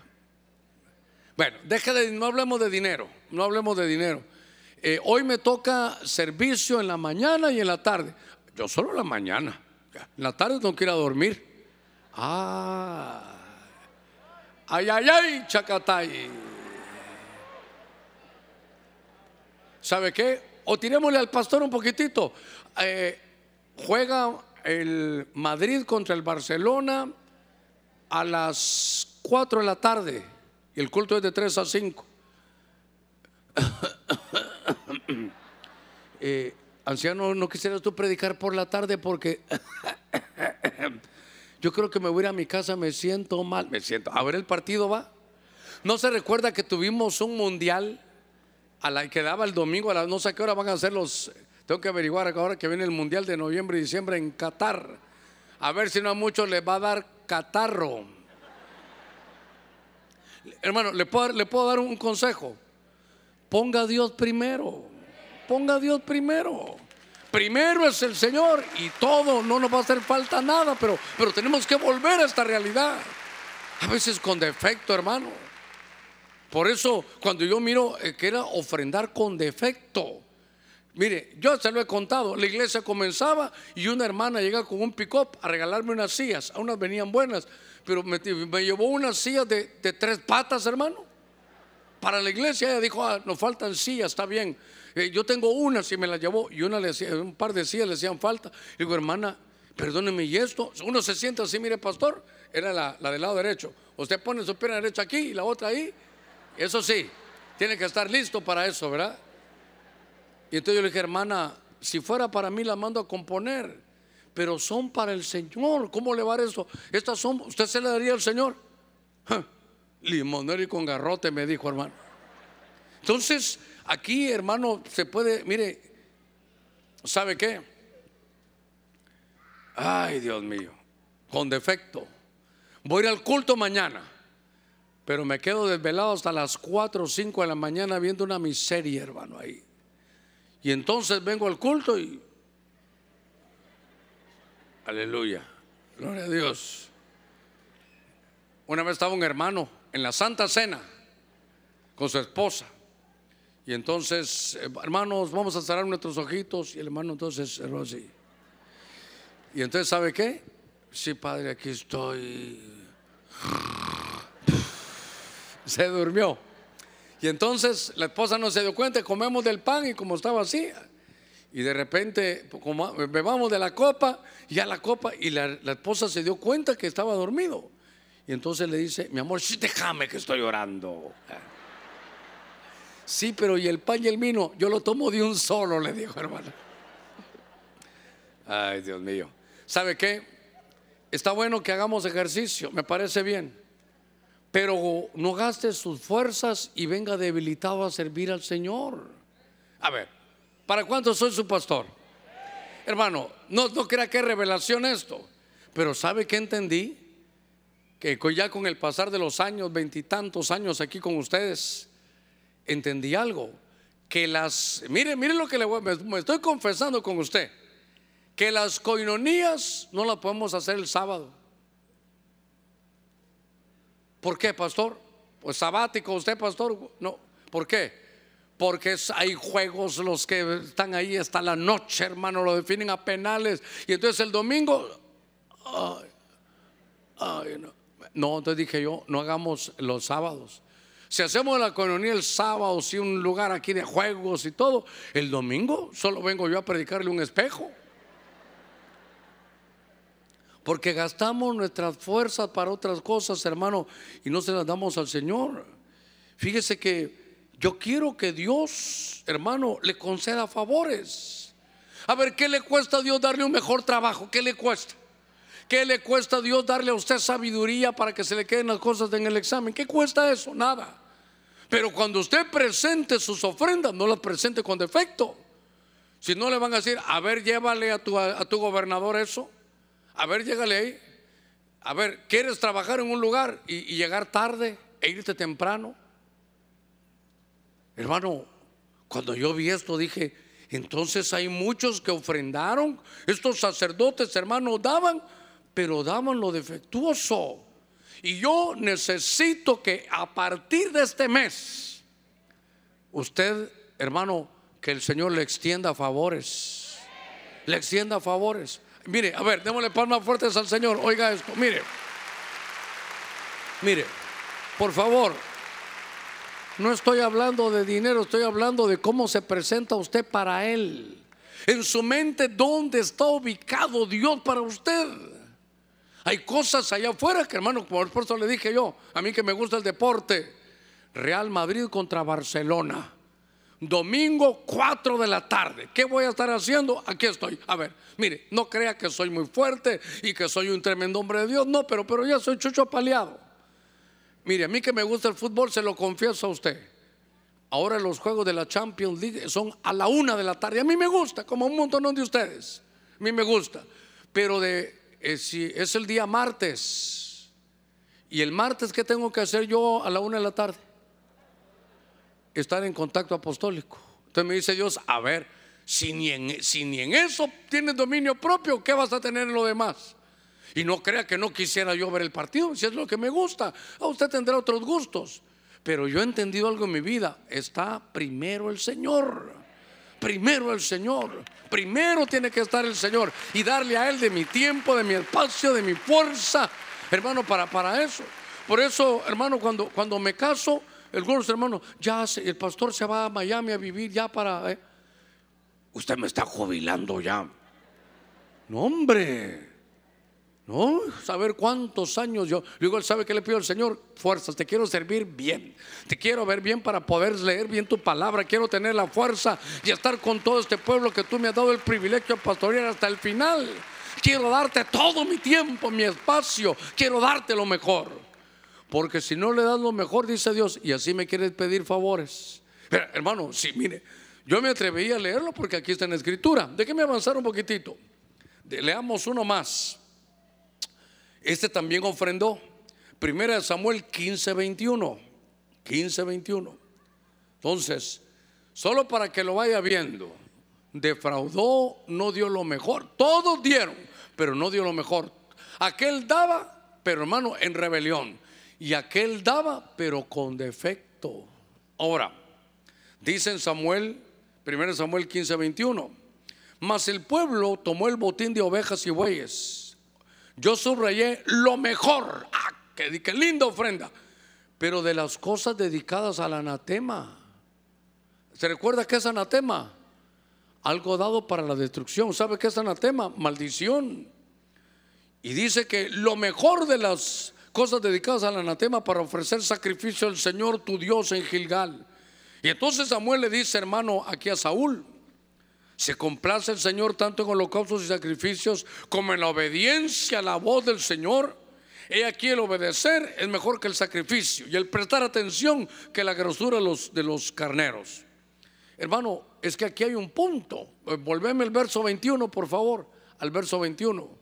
Bueno, deje de, no hablemos de dinero, no hablemos de dinero. Eh, hoy me toca servicio en la mañana y en la tarde. Yo solo la mañana. En la tarde ir a dormir. Ah, ay, ay, ay, chacatay. ¿Sabe qué? O tirémosle al pastor un poquitito. Eh, juega el Madrid contra el Barcelona a las 4 de la tarde y el culto es de 3 a 5. Eh, anciano, no quisieras tú predicar por la tarde porque yo creo que me voy a ir a mi casa, me siento mal, me siento. A ver, el partido va. ¿No se recuerda que tuvimos un mundial a la que daba el domingo a las no sé qué hora van a ser los tengo que averiguar ahora que viene el mundial de noviembre y diciembre en Qatar. A ver si no a muchos les va a dar catarro. Hermano, ¿le puedo, le puedo dar un consejo. Ponga a Dios primero. Ponga a Dios primero. Primero es el Señor y todo, no nos va a hacer falta nada, pero, pero tenemos que volver a esta realidad. A veces con defecto, hermano. Por eso, cuando yo miro eh, que era ofrendar con defecto, mire, yo se lo he contado, la iglesia comenzaba y una hermana llega con un pick-up a regalarme unas sillas, a unas venían buenas, pero me, llevó una silla de, tres patas, hermano. Para la iglesia ella dijo, ah, nos faltan sillas, está bien. Eh, yo tengo una, si me la llevó, y una le un par de sillas le hacían falta. digo, hermana, perdóneme, ¿y esto? Uno se sienta así, mire, pastor, era la, la del lado derecho. Usted pone su pierna derecha aquí y la otra ahí. Eso sí, tiene que estar listo para eso, ¿verdad? Y entonces yo le dije, hermana, si fuera para mí la mando a componer pero son para el Señor. ¿Cómo le va a eso? Estas son, ¿usted se le daría al Señor? Limonero y con garrote, me dijo hermano. Entonces, aquí, hermano, se puede, mire, ¿sabe qué? Ay, Dios mío, con defecto. Voy a ir al culto mañana, pero me quedo desvelado hasta las 4 o 5 de la mañana viendo una miseria, hermano, ahí. Y entonces vengo al culto y Aleluya. Gloria a Dios. Una vez estaba un hermano en la Santa Cena con su esposa. Y entonces, eh, hermanos, vamos a cerrar nuestros ojitos. Y el hermano entonces cerró así. Y entonces, ¿sabe qué? Sí, padre, aquí estoy. Se durmió. Y entonces la esposa no se dio cuenta, comemos del pan y como estaba así, y de repente como bebamos de la copa, ya la copa, y la, la esposa se dio cuenta que estaba dormido. Y entonces le dice, mi amor, sí, déjame que estoy orando. Sí, pero ¿y el pan y el vino? Yo lo tomo de un solo, le dijo hermano. Ay, Dios mío. ¿Sabe qué? Está bueno que hagamos ejercicio, me parece bien. Pero no gaste sus fuerzas y venga debilitado a servir al Señor. A ver, ¿para cuánto soy su pastor? Hermano, no, no crea que revelación esto. Pero ¿sabe qué entendí? Que ya con el pasar de los años, veintitantos años aquí con ustedes, entendí algo. Que las, mire, mire lo que le voy, me estoy confesando con usted. Que las coinonías no las podemos hacer el sábado. ¿Por qué, pastor? Pues sabático, usted, pastor. No, ¿por qué? Porque hay juegos los que están ahí hasta la noche, hermano, lo definen a penales. Y entonces el domingo, no. no, entonces dije yo, no hagamos los sábados. Si hacemos la coronía el sábado, si un lugar aquí de juegos y todo, el domingo solo vengo yo a predicarle un espejo. Porque gastamos nuestras fuerzas para otras cosas, hermano, y no se las damos al Señor. Fíjese que yo quiero que Dios, hermano, le conceda favores. A ver, ¿qué le cuesta a Dios darle un mejor trabajo? ¿Qué le cuesta? ¿Qué le cuesta a Dios darle a usted sabiduría para que se le queden las cosas en el examen? ¿Qué cuesta eso? Nada. Pero cuando usted presente sus ofrendas, no las presente con defecto. Si no le van a decir, a ver, llévale a tu, a tu gobernador eso. A ver, llégale ahí. A ver, ¿quieres trabajar en un lugar y, y llegar tarde e irte temprano? Hermano, cuando yo vi esto dije, entonces hay muchos que ofrendaron. Estos sacerdotes, hermano, daban, pero daban lo defectuoso. Y yo necesito que a partir de este mes, usted, hermano, que el Señor le extienda favores. Le extienda favores. Mire, a ver, démosle palmas fuertes al Señor. Oiga esto, mire. Mire, por favor, no estoy hablando de dinero, estoy hablando de cómo se presenta usted para Él. En su mente, ¿dónde está ubicado Dios para usted? Hay cosas allá afuera que, hermano, por eso le dije yo, a mí que me gusta el deporte, Real Madrid contra Barcelona. Domingo 4 de la tarde. ¿Qué voy a estar haciendo? Aquí estoy. A ver, mire, no crea que soy muy fuerte y que soy un tremendo hombre de Dios. No, pero, pero ya soy chucho paliado. Mire, a mí que me gusta el fútbol, se lo confieso a usted. Ahora los juegos de la Champions League son a la una de la tarde. A mí me gusta, como un montón de ustedes. A mí me gusta. Pero de, eh, si es el día martes. ¿Y el martes qué tengo que hacer yo a la una de la tarde? Estar en contacto apostólico. Entonces me dice Dios, a ver, si ni en, ni en eso tienes dominio propio, ¿qué vas a tener en lo demás? Y no crea que no quisiera yo ver el partido, si es lo que me gusta. A usted tendrá otros gustos. Pero yo he entendido algo en mi vida. Está primero el Señor. Primero el Señor. Primero tiene que estar el Señor. Y darle a Él de mi tiempo, de mi espacio, de mi fuerza. Hermano, para, para eso. Por eso, hermano, cuando, cuando me caso, algunos hermanos, ya el pastor se va a Miami a vivir ya para... ¿eh? Usted me está jubilando ya. No, hombre. No, saber cuántos años yo. Luego él sabe que le pido al Señor fuerzas. Te quiero servir bien. Te quiero ver bien para poder leer bien tu palabra. Quiero tener la fuerza y estar con todo este pueblo que tú me has dado el privilegio de pastorear hasta el final. Quiero darte todo mi tiempo, mi espacio. Quiero darte lo mejor. Porque si no le das lo mejor, dice Dios, y así me quieres pedir favores. Pero, hermano, sí, mire, yo me atreví a leerlo porque aquí está en la escritura. Déjeme avanzar un poquitito. leamos uno más. Este también ofrendó. Primera de Samuel 15, 21. 15, 21. Entonces, solo para que lo vaya viendo, defraudó, no dio lo mejor. Todos dieron, pero no dio lo mejor. Aquel daba, pero hermano, en rebelión. Y aquel daba, pero con defecto. Ahora, dice en Samuel, 1 Samuel 15, 21, mas el pueblo tomó el botín de ovejas y bueyes. Yo subrayé lo mejor. Ah, qué, qué linda ofrenda. Pero de las cosas dedicadas al anatema. ¿Se recuerda qué es anatema? Algo dado para la destrucción. ¿Sabe qué es anatema? Maldición. Y dice que lo mejor de las cosas dedicadas al anatema para ofrecer sacrificio al Señor tu Dios en Gilgal. Y entonces Samuel le dice, hermano, aquí a Saúl, se complace el Señor tanto en holocaustos y sacrificios como en la obediencia a la voz del Señor. He aquí el obedecer es mejor que el sacrificio y el prestar atención que la grosura de los, carneros. Hermano, es que aquí hay un punto. Volveme el verso 21, por favor, al verso 21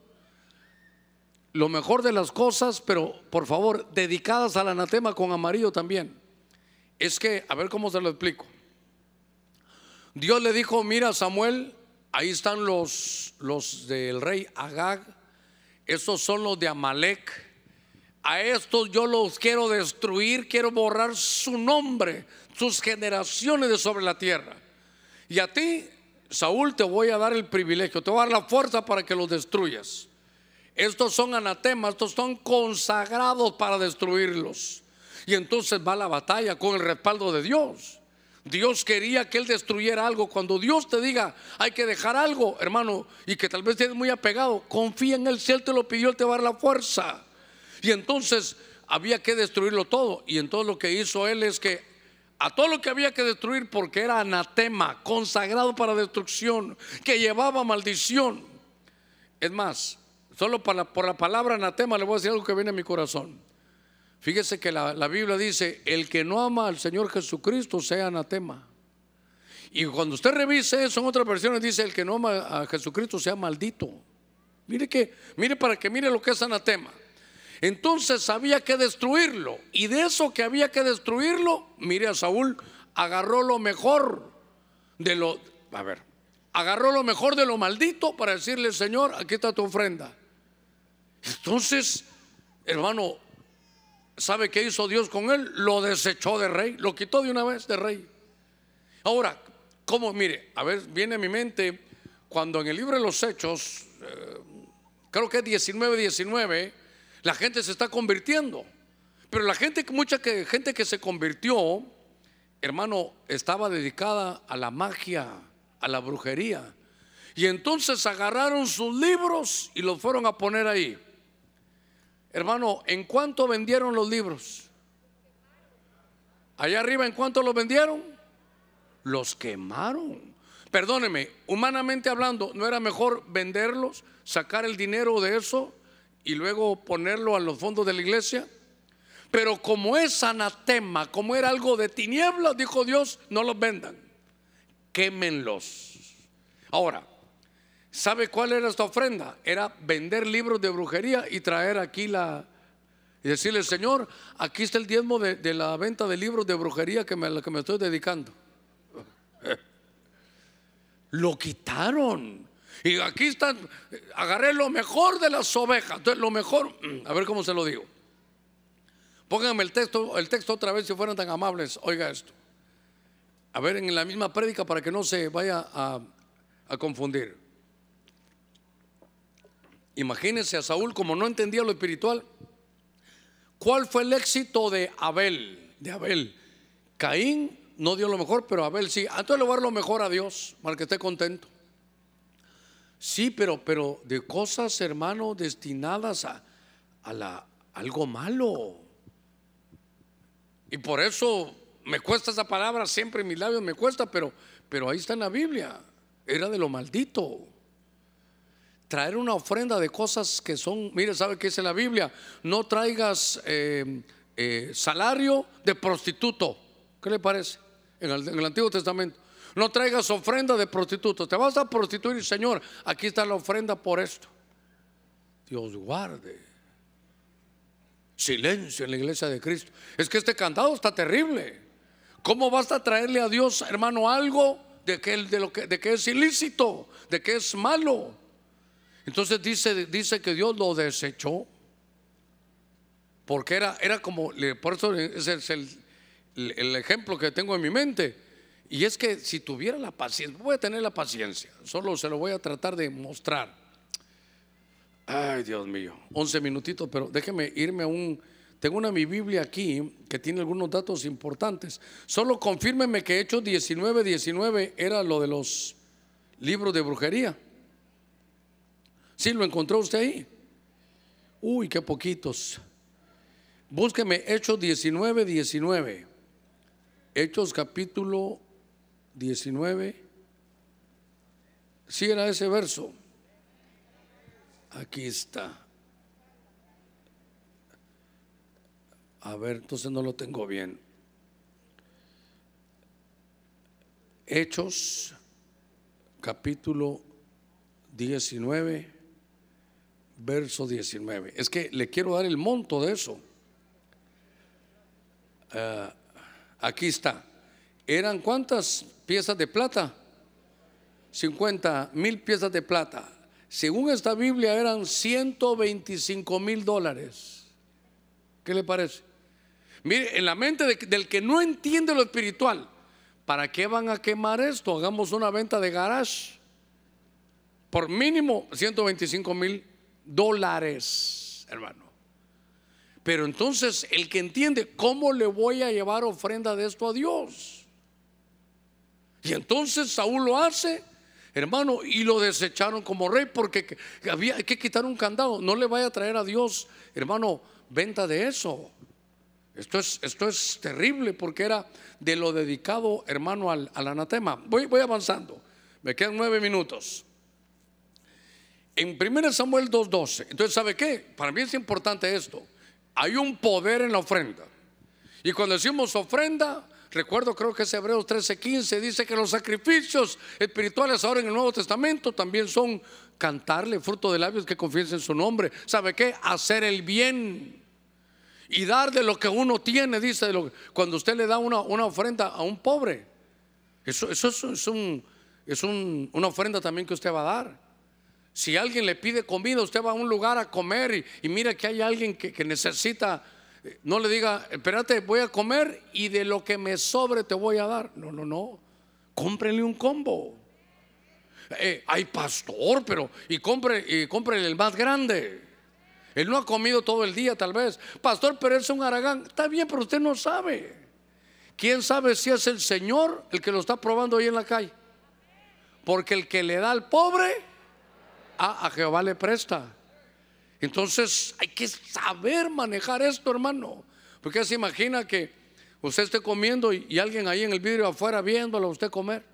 lo mejor de las cosas, pero por favor, dedicadas al anatema con amarillo también. Es que, a ver cómo se lo explico. Dios le dijo, mira Samuel, ahí están los, los del rey Agag, esos son los de Amalek. A estos yo los quiero destruir, quiero borrar su nombre, sus generaciones de sobre la tierra. Y a ti, Saúl, te voy a dar el privilegio, te voy a dar la fuerza para que los destruyas. Estos son anatemas, estos son consagrados para destruirlos. Y entonces va la batalla con el respaldo de Dios. Dios quería que Él destruyera algo. Cuando Dios te diga, hay que dejar algo, hermano, y que tal vez tienes muy apegado, confía en Él. Si Él te lo pidió, Él te va a dar la fuerza. Y entonces había que destruirlo todo. Y entonces lo que hizo Él es que a todo lo que había que destruir, porque era anatema, consagrado para destrucción, que llevaba maldición. Es más, Solo por la, palabra anatema le voy a decir algo que viene a mi corazón. Fíjese que la, la Biblia dice, el que no ama al Señor Jesucristo sea anatema. Y cuando usted revise eso en otras versiones dice, el que no ama a Jesucristo sea maldito. Mire que, mire para que mire lo que es anatema. Entonces había que destruirlo. Y de eso que había que destruirlo, mire a Saúl, agarró lo mejor de lo, a ver, agarró lo mejor de lo maldito para decirle, Señor, aquí está tu ofrenda. Entonces, hermano, ¿sabe qué hizo Dios con él? Lo desechó de rey, lo quitó de una vez de rey. Ahora, ¿cómo? Mire, a ver, viene a mi mente cuando en el libro de los Hechos, eh, creo que es 19, 19, la gente se está convirtiendo. Pero la gente, mucha gente que se convirtió, hermano, estaba dedicada a la magia, a la brujería. Y entonces agarraron sus libros y los fueron a poner ahí. Hermano, ¿en cuánto vendieron los libros? Allá arriba, ¿en cuánto los vendieron? Los quemaron. Perdóneme, humanamente hablando, ¿no era mejor venderlos, sacar el dinero de eso y luego ponerlo a los fondos de la iglesia? Pero como es anatema, como era algo de tinieblas, dijo Dios, no los vendan, quémenlos. Ahora, ¿Sabe cuál era esta ofrenda? Era vender libros de brujería y traer aquí la... Y decirle, Señor, aquí está el diezmo de, la venta de libros de brujería que me, que me estoy dedicando. Lo quitaron. Y aquí están, agarré lo mejor de las ovejas. Entonces, lo mejor, a ver cómo se lo digo. Pónganme el texto, el texto otra vez si fueran tan amables. Oiga esto. A ver, en la misma prédica para que no se vaya a, a confundir. Imagínense a Saúl como no entendía lo espiritual. ¿Cuál fue el éxito de Abel? De Abel. Caín no dio lo mejor, pero Abel sí. Entonces le voy a lo mejor a Dios para que esté contento. Sí, pero, pero de cosas, hermano, destinadas a, a la, algo malo. Y por eso me cuesta esa palabra, siempre en mis labios me cuesta, pero, pero ahí está en la Biblia. Era de lo maldito traer una ofrenda de cosas que son, mire, ¿sabe qué dice la Biblia? No traigas eh, eh, salario de prostituto. ¿Qué le parece? En el, Antiguo Testamento. No traigas ofrenda de prostituto. Te vas a prostituir, Señor. Aquí está la ofrenda por esto. Dios guarde. Silencio en la iglesia de Cristo. Es que este candado está terrible. ¿Cómo vas a traerle a Dios, hermano, algo de que, de que es ilícito, de que es malo? Entonces dice, dice que Dios lo desechó. Porque era, era como, por eso es el, el ejemplo que tengo en mi mente. Y es que si tuviera la paciencia, voy a tener la paciencia, solo se lo voy a tratar de mostrar. Ay, Dios mío, 11 minutitos, pero déjeme irme a un... Tengo una mi Biblia aquí que tiene algunos datos importantes. Solo confírmeme que Hechos 19, 19 era lo de los libros de brujería. ¿Sí lo encontró usted ahí? Uy, qué poquitos. Búsqueme Hechos 19, 19. Hechos capítulo 19. Si era ese verso. Aquí está. A ver, entonces no lo tengo bien. Hechos, capítulo 19, verso 19. Es que le quiero dar el monto de eso. Ah, aquí está. ¿Eran cuántas piezas de plata? 50 mil piezas de plata. Según esta Biblia eran 125 mil dólares. ¿Qué le parece? Mire, en la mente del que no entiende lo espiritual, ¿para qué van a quemar esto? Hagamos una venta de garage por mínimo 125 mil dólares, hermano. Pero entonces el que entiende, ¿cómo le voy a llevar ofrenda de esto a Dios? Y entonces Saúl lo hace hermano, y lo desecharon como rey porque había que quitar un candado. No le vaya a traer a Dios, hermano, venta de eso. Esto es, esto es terrible porque era de lo dedicado, hermano, al, anatema. Voy, voy avanzando. Me quedan nueve minutos. En 1 Samuel 2.12. Entonces, ¿sabe qué? Para mí es importante esto. Hay un poder en la ofrenda. Y cuando decimos ofrenda, Recuerdo, creo que es Hebreos 13:15, dice que los sacrificios espirituales ahora en el Nuevo Testamento también son cantarle fruto de labios que confiesen su nombre. ¿Sabe qué? Hacer el bien y dar de lo que uno tiene, dice, cuando usted le da una, una, ofrenda a un pobre. Eso, eso es, un, es una ofrenda también que usted va a dar. Si alguien le pide comida, usted va a un lugar a comer y, mira que hay alguien que, necesita no le diga, espérate, voy a comer y de lo que me sobre te voy a dar. No, no, no. Cómprenle un combo. Eh, hay pastor, pero y compre, y cómprenle el más grande. Él no ha comido todo el día, tal vez. Pastor, pero es un aragán. Está bien, pero usted no sabe. ¿Quién sabe si es el Señor el que lo está probando ahí en la calle? Porque el que le da al pobre, a Jehová le presta. Entonces hay que saber manejar esto, hermano. Porque se imagina que usted esté comiendo y, alguien ahí en el vidrio afuera viéndolo a usted comer.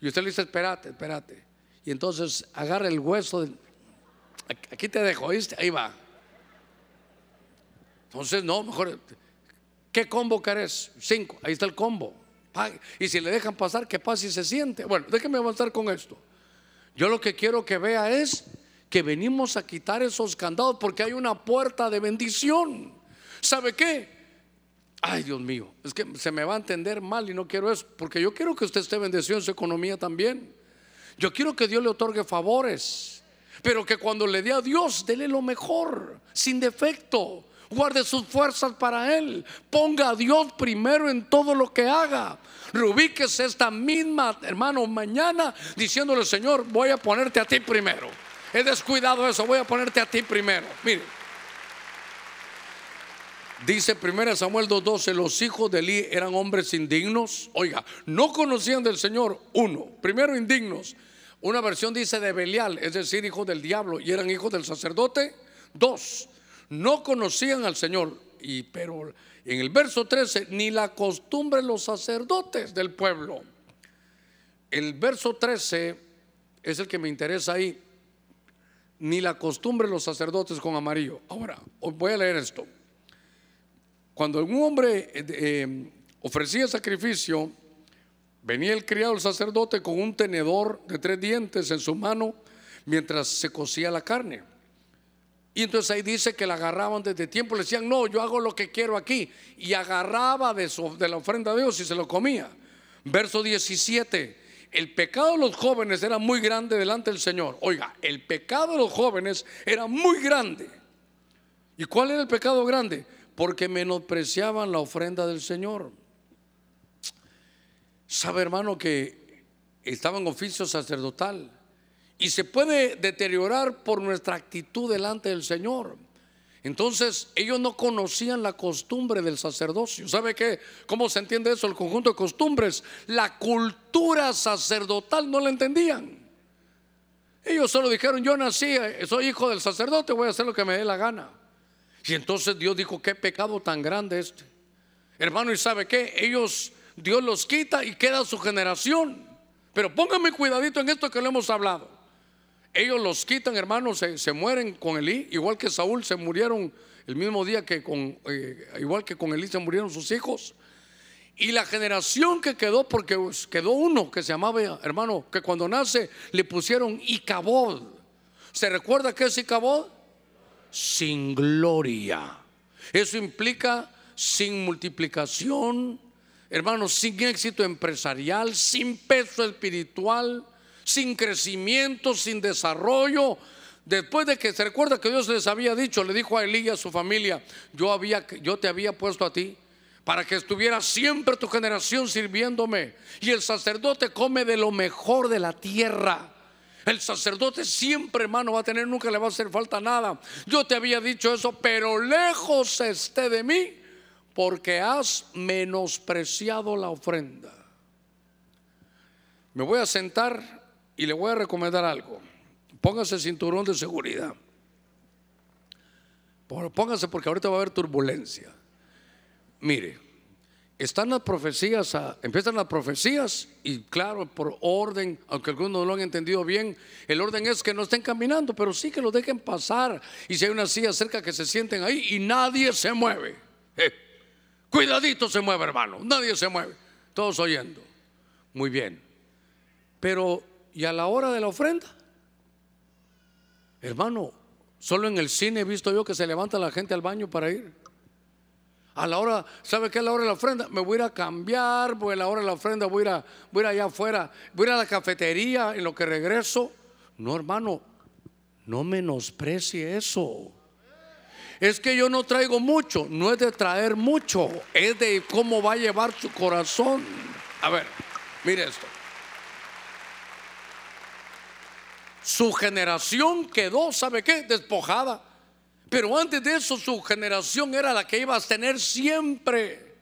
Y usted le dice, espérate, espérate. Y entonces agarra el hueso. aquí te dejo, ¿viste? Ahí va. Entonces, no, mejor. ¿Qué combo querés? Cinco. Ahí está el combo. Y si le dejan pasar, que pase y se siente. Bueno, déjeme avanzar con esto. Yo lo que quiero que vea es que venimos a quitar esos candados porque hay una puerta de bendición. ¿Sabe qué? Ay, Dios mío, es que se me va a entender mal y no quiero eso, porque yo quiero que usted esté bendecido en su economía también. Yo quiero que Dios le otorgue favores, pero que cuando le dé a Dios, dele lo mejor, sin defecto. Guarde sus fuerzas para Él. Ponga a Dios primero en todo lo que haga. Rubíquese esta misma, hermano, mañana diciéndole, Señor, voy a ponerte a ti primero. He descuidado eso, voy a ponerte a ti primero. Mire. Dice 1 Samuel 2:12, los hijos de Eli eran hombres indignos. Oiga, no conocían del Señor. Uno, primero indignos. Una versión dice de Belial, es decir, hijos del diablo, y eran hijos del sacerdote. Dos, no conocían al Señor. Y pero en el verso 13, ni la costumbre de los sacerdotes del pueblo. El verso 13 es el que me interesa ahí ni la costumbre de los sacerdotes con amarillo. Ahora, voy a leer esto. Cuando un hombre eh, eh, ofrecía sacrificio, venía el criado, el sacerdote, con un tenedor de tres dientes en su mano mientras se cocía la carne. Y entonces ahí dice que la agarraban desde tiempo, le decían, no, yo hago lo que quiero aquí. Y agarraba de, la ofrenda de Dios y se lo comía. Verso 17, el pecado de los jóvenes era muy grande delante del Señor. Oiga, el pecado de los jóvenes era muy grande. ¿Y cuál era el pecado grande? Porque menospreciaban la ofrenda del Señor. Sabe, hermano, que estaba en oficio sacerdotal y se puede deteriorar por nuestra actitud delante del Señor. Entonces ellos no conocían la costumbre del sacerdocio. ¿Sabe qué? ¿Cómo se entiende eso? El conjunto de costumbres. La cultura sacerdotal no la entendían. Ellos solo dijeron, yo nací, soy hijo del sacerdote, voy a hacer lo que me dé la gana. Y entonces Dios dijo, qué pecado tan grande este. Hermano, ¿y sabe qué? Ellos, Dios los quita y queda su generación. Pero póngame cuidadito en esto que le hemos hablado. Ellos los quitan, hermanos, se, mueren con Elí, igual que Saúl se murieron el mismo día que con, eh, igual que con Elí se murieron sus hijos. Y la generación que quedó, porque quedó uno que se llamaba, hermano, que cuando nace le pusieron Icabod. ¿Se recuerda qué es Icabod? Sin gloria. Eso implica sin multiplicación, hermano, sin éxito empresarial, sin peso espiritual, sin crecimiento, sin desarrollo. Después de que se recuerda que Dios les había dicho, le dijo a Elí y a su familia, yo, había, yo te había puesto a ti para que estuviera siempre tu generación sirviéndome. Y el sacerdote come de lo mejor de la tierra. El sacerdote siempre, hermano, va a tener, nunca le va a hacer falta nada. Yo te había dicho eso, pero lejos esté de mí, porque has menospreciado la ofrenda. Me voy a sentar y le voy a recomendar algo. Póngase el cinturón de seguridad. Póngase porque ahorita va a haber turbulencia. Mire, están las profecías, empiezan las profecías y claro, por orden, aunque algunos no lo han entendido bien, el orden es que no estén caminando, pero sí que lo dejen pasar. Y si hay una silla cerca que se sienten ahí y nadie se mueve. Eh, cuidadito se mueve, hermano, nadie se mueve. Todos oyendo. Muy bien. Pero y a la hora de la ofrenda, hermano, solo en el cine he visto yo que se levanta la gente al baño para ir. A la hora, ¿sabe qué? A la hora de la ofrenda, me voy a ir a cambiar, voy a la hora de la ofrenda, voy a ir, a, voy a allá afuera, voy a ir a la cafetería en lo que regreso. No, hermano, no menosprecie eso. Es que yo no traigo mucho, no es de traer mucho, es de cómo va a llevar su corazón. A ver, mire esto. Su generación quedó, ¿sabe qué? Despojada. Pero antes de eso su generación era la que iba a tener siempre.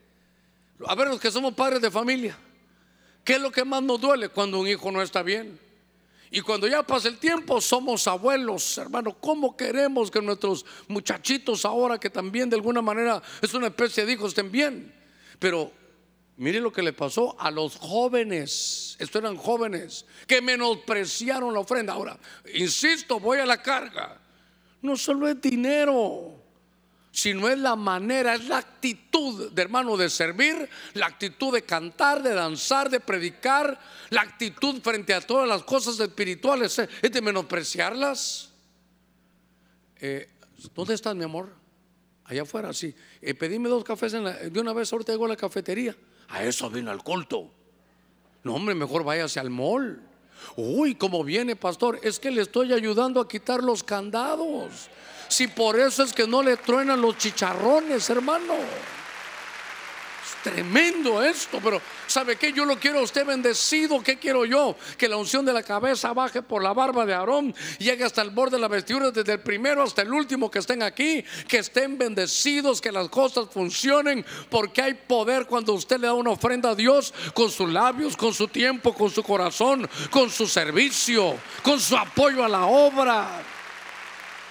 A ver, los que somos padres de familia, ¿qué es lo que más nos duele cuando un hijo no está bien? Y cuando ya pasa el tiempo, somos abuelos, hermano. ¿Cómo queremos que nuestros muchachitos ahora, que también de alguna manera es una especie de hijos, estén bien? Pero Mire lo que le pasó a los jóvenes. Estos eran jóvenes que menospreciaron la ofrenda. Ahora, insisto, voy a la carga. No solo es dinero, sino es la manera, es la actitud de hermano de servir, la actitud de cantar, de danzar, de predicar, la actitud frente a todas las cosas espirituales, eh, es de menospreciarlas. Eh, ¿Dónde estás, mi amor? Allá afuera, sí. Eh, pedime dos cafés de una vez, ahorita llego a la cafetería. A eso vino al culto. No, hombre, mejor váyase al mall. Uy, ¿cómo viene, pastor? Es que le estoy ayudando a quitar los candados. Si por eso es que no le truenan los chicharrones, hermano. Tremendo esto, pero ¿sabe qué? Yo lo quiero a usted bendecido. ¿Qué quiero yo? Que la unción de la cabeza baje por la barba de Aarón, llegue hasta el borde de la vestidura, desde el primero hasta el último que estén aquí, que estén bendecidos, que las cosas funcionen, porque hay poder cuando usted le da una ofrenda a Dios con sus labios, con su tiempo, con su corazón, con su servicio, con su apoyo a la obra.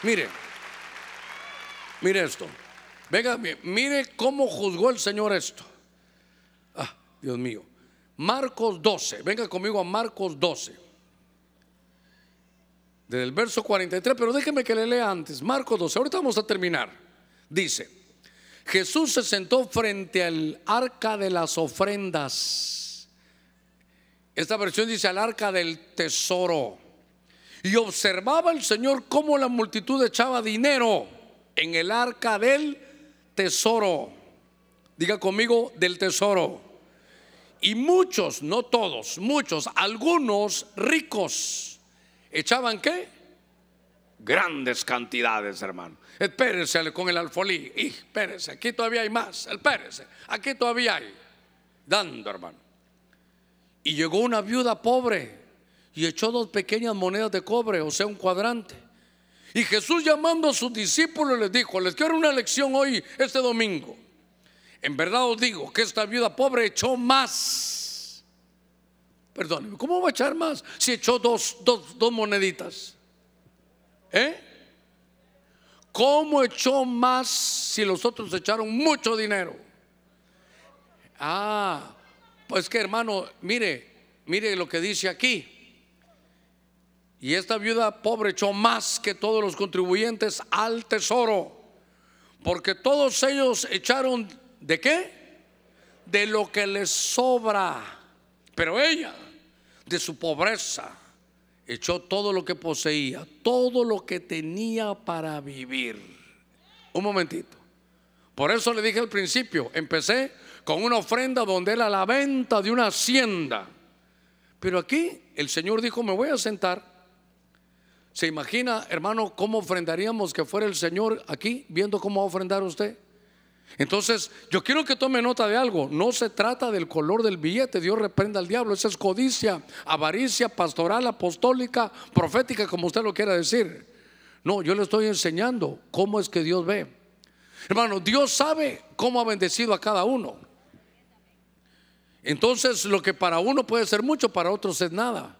Mire, mire esto. Venga, mire cómo juzgó el Señor esto. Dios mío. Marcos 12, venga conmigo a Marcos 12. Desde el verso 43, pero déjeme que le lea antes. Marcos 12, ahorita vamos a terminar. Dice, Jesús se sentó frente al arca de las ofrendas. Esta versión dice al arca del tesoro. Y observaba el Señor cómo la multitud echaba dinero en el arca del tesoro. Diga conmigo del tesoro y muchos, no todos, muchos, algunos ricos, echaban qué? Grandes cantidades, hermano. Espérese con el alfolí. Y espérese, aquí todavía hay más. Espérese, aquí todavía hay. Dando, hermano. Y llegó una viuda pobre y echó dos pequeñas monedas de cobre, o sea, un cuadrante. Y Jesús llamando a sus discípulos les dijo, les quiero una lección hoy, este domingo. En verdad os digo que esta viuda pobre echó más. Perdóneme, ¿cómo va a echar más si echó dos, dos, dos moneditas? ¿Eh? ¿Cómo echó más si los otros echaron mucho dinero? Ah, pues que hermano, mire, mire lo que dice aquí. Y esta viuda pobre echó más que todos los contribuyentes al tesoro, porque todos ellos echaron de qué? De lo que les sobra. Pero ella, de su pobreza, echó todo lo que poseía, todo lo que tenía para vivir. Un momentito. Por eso le dije al principio, empecé con una ofrenda donde era la venta de una hacienda. Pero aquí el Señor dijo, me voy a sentar ¿Se imagina, hermano, cómo ofrendaríamos que fuera el Señor aquí viendo cómo ofrendar usted? Entonces, yo quiero que tome nota de algo. No se trata del color del billete. Dios reprenda al diablo. Esa es codicia, avaricia, pastoral, apostólica, profética, como usted lo quiera decir. No, yo le estoy enseñando cómo es que Dios ve. Hermano, Dios sabe cómo ha bendecido a cada uno. Entonces, lo que para uno puede ser mucho, para otros es nada.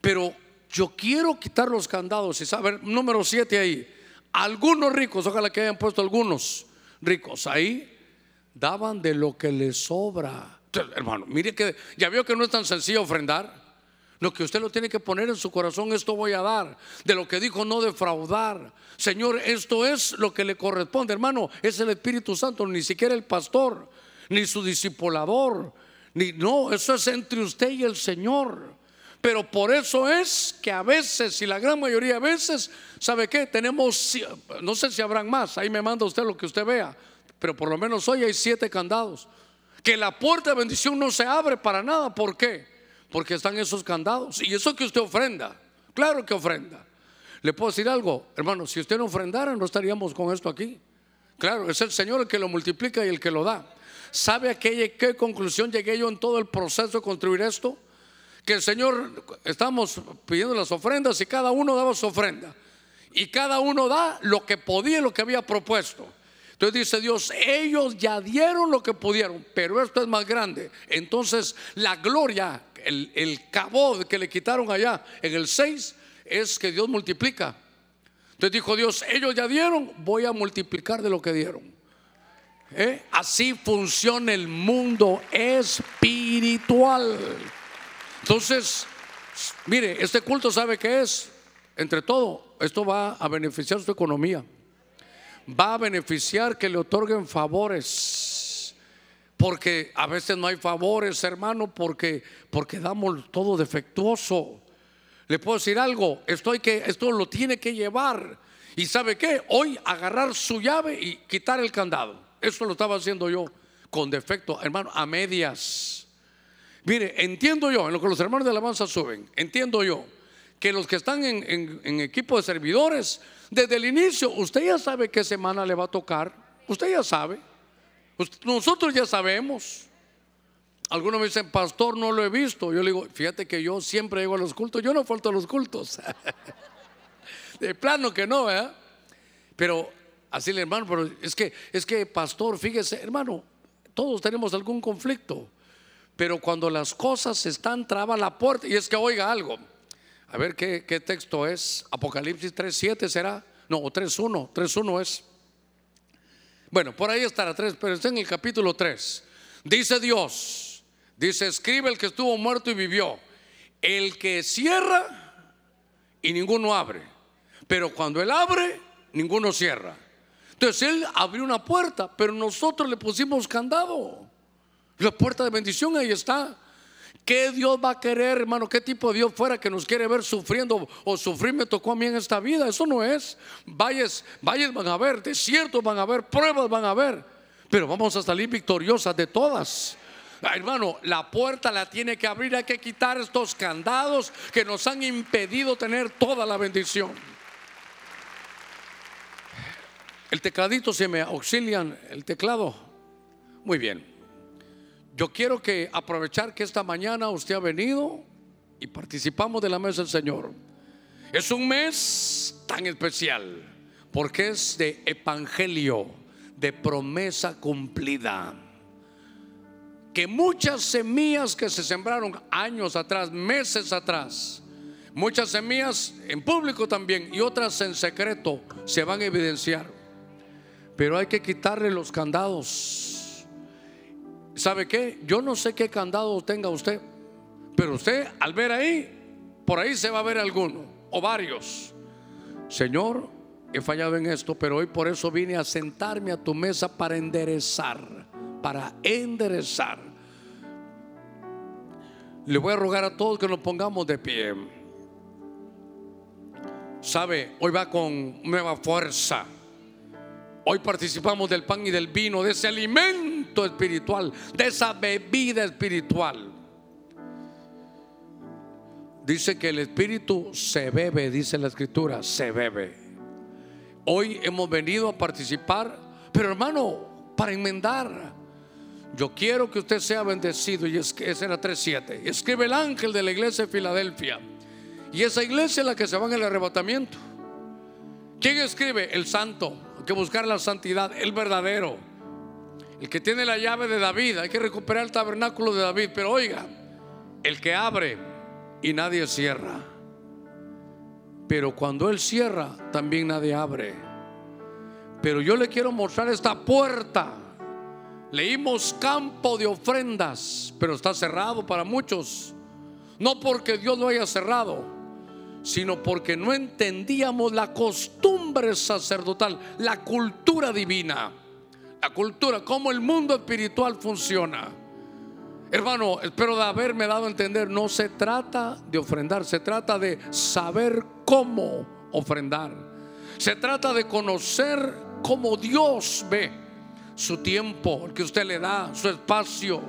Pero yo quiero quitar los candados y saber, número siete ahí, algunos ricos, ojalá que hayan puesto algunos ricos ahí, daban de lo que les sobra. hermano, mire que ya vio que no es tan sencillo ofrendar. Lo que usted lo tiene que poner en su corazón, esto voy a dar. De lo que dijo, no defraudar. Señor, esto es lo que le corresponde, hermano. Es el Espíritu Santo, ni siquiera el pastor, ni su discipulador. Ni, no, eso es entre usted y el Señor. Pero por eso es que a veces, y la gran mayoría de veces, ¿sabe qué? Tenemos, no sé si habrán más, ahí me manda usted lo que usted vea, pero por lo menos hoy hay siete candados. Que la puerta de bendición no se abre para nada, ¿por qué? Porque están esos candados. Y eso que usted ofrenda, claro que ofrenda. Le puedo decir algo, hermano, si usted no ofrendara, no estaríamos con esto aquí. Claro, es el Señor el que lo multiplica y el que lo da. ¿Sabe a qué, qué conclusión llegué yo en todo el proceso de construir esto? Que el Señor, estamos pidiendo las ofrendas y cada uno daba su ofrenda. Y cada uno da lo que podía, lo que había propuesto. Entonces dice Dios, ellos ya dieron lo que pudieron, pero esto es más grande. Entonces la gloria, el, el cabo que le quitaron allá en el 6, es que Dios multiplica. Entonces dijo Dios, ellos ya dieron, voy a multiplicar de lo que dieron. ¿Eh? Así funciona el mundo espiritual. Entonces, mire, este culto sabe qué es. Entre todo, esto va a beneficiar su economía. Va a beneficiar que le otorguen favores. Porque a veces no hay favores, hermano, porque, porque damos todo defectuoso. Le puedo decir algo, esto, que, esto lo tiene que llevar. ¿Y sabe qué? Hoy agarrar su llave y quitar el candado. Eso lo estaba haciendo yo con defecto, hermano, a medias. Mire, entiendo yo, en lo que los hermanos de alabanza suben, entiendo yo que los que están en, equipo de servidores, desde el inicio, usted ya sabe qué semana le va a tocar, usted ya sabe, nosotros ya sabemos. Algunos me dicen, pastor, no lo he visto. Yo le digo, fíjate que yo siempre llego a los cultos, yo no falto a los cultos. de plano que no, ¿verdad? Pero así el hermano, pero es que, es que, pastor, fíjese, hermano, todos tenemos algún conflicto. Pero cuando las cosas están traba la puerta, y es que oiga algo, a ver qué, texto es, Apocalipsis 3.7 será, no, 3.1, 3.1 es. Bueno, por ahí estará 3, pero está en el capítulo 3. Dice Dios, dice, escribe el que estuvo muerto y vivió, el que cierra y ninguno abre, pero cuando él abre, ninguno cierra. Entonces él abrió una puerta, pero nosotros le pusimos candado. La puerta de bendición ahí está. ¿Qué Dios va a querer, hermano? ¿Qué tipo de Dios fuera que nos quiere ver sufriendo o sufrir me tocó a mí en esta vida? Eso no es. Valles, valles van a ver, desiertos van a ver, pruebas van a ver, pero vamos a salir victoriosas de todas. Hermano, la puerta la tiene que abrir, hay que quitar estos candados que nos han impedido tener toda la bendición. El tecladito, se me auxilian el teclado. Muy bien. Yo quiero que aprovechar que esta mañana usted ha venido y participamos de la mesa del Señor. Es un mes tan especial porque es de evangelio, de promesa cumplida. Que muchas semillas que se sembraron años atrás, meses atrás, muchas semillas en público también y otras en secreto se van a evidenciar. Pero hay que quitarle los candados. ¿Sabe qué? Yo no sé qué candado tenga usted, pero usted al ver ahí, por ahí se va a ver alguno o varios. Señor, he fallado en esto, pero hoy por eso vine a sentarme a tu mesa para enderezar, para enderezar. Le voy a rogar a todos que nos pongamos de pie. Sabe, hoy va con nueva fuerza. Hoy participamos del pan y del vino, de ese alimento espiritual, de esa bebida espiritual. Dice que el espíritu se bebe, dice la escritura, se bebe. Hoy hemos venido a participar, pero hermano, para enmendar. Yo quiero que usted sea bendecido y es que ese era 3.7. Escribe el ángel de la iglesia de Filadelfia. Y esa iglesia es la que se va en el arrebatamiento. ¿Quién escribe? El santo que buscar la santidad, el verdadero, el que tiene la llave de David. Hay que recuperar el tabernáculo de David. Pero oiga, el que abre y nadie cierra. Pero cuando Él cierra, también nadie abre. Pero yo le quiero mostrar esta puerta. Leímos campo de ofrendas, pero está cerrado para muchos. No porque Dios lo haya cerrado, sino porque no entendíamos la costumbre sacerdotal, la cultura divina, la cultura, cómo el mundo espiritual funciona. Hermano, espero de haberme dado a entender, no se trata de ofrendar, se trata de saber cómo ofrendar. Se trata de conocer cómo Dios ve su tiempo, el que usted le da, su espacio,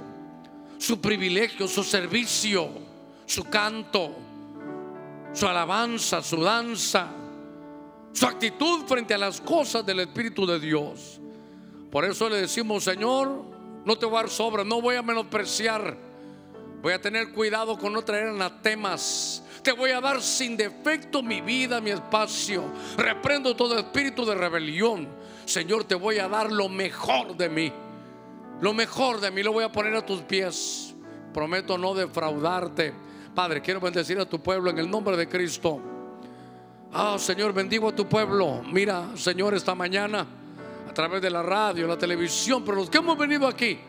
su privilegio, su servicio, su canto su alabanza, su danza, su actitud frente a las cosas del Espíritu de Dios. Por eso le decimos, Señor, no te voy a dar sobra, no voy a menospreciar, voy a tener cuidado con no traer anatemas. Te voy a dar sin defecto mi vida, mi espacio. Reprendo todo espíritu de rebelión. Señor, te voy a dar lo mejor de mí. Lo mejor de mí lo voy a poner a tus pies. Prometo no defraudarte Padre, quiero bendecir a tu pueblo en el nombre de Cristo. Ah, Señor, bendigo a tu pueblo. Mira, Señor, esta mañana, a través de la radio, la televisión, pero los que hemos venido aquí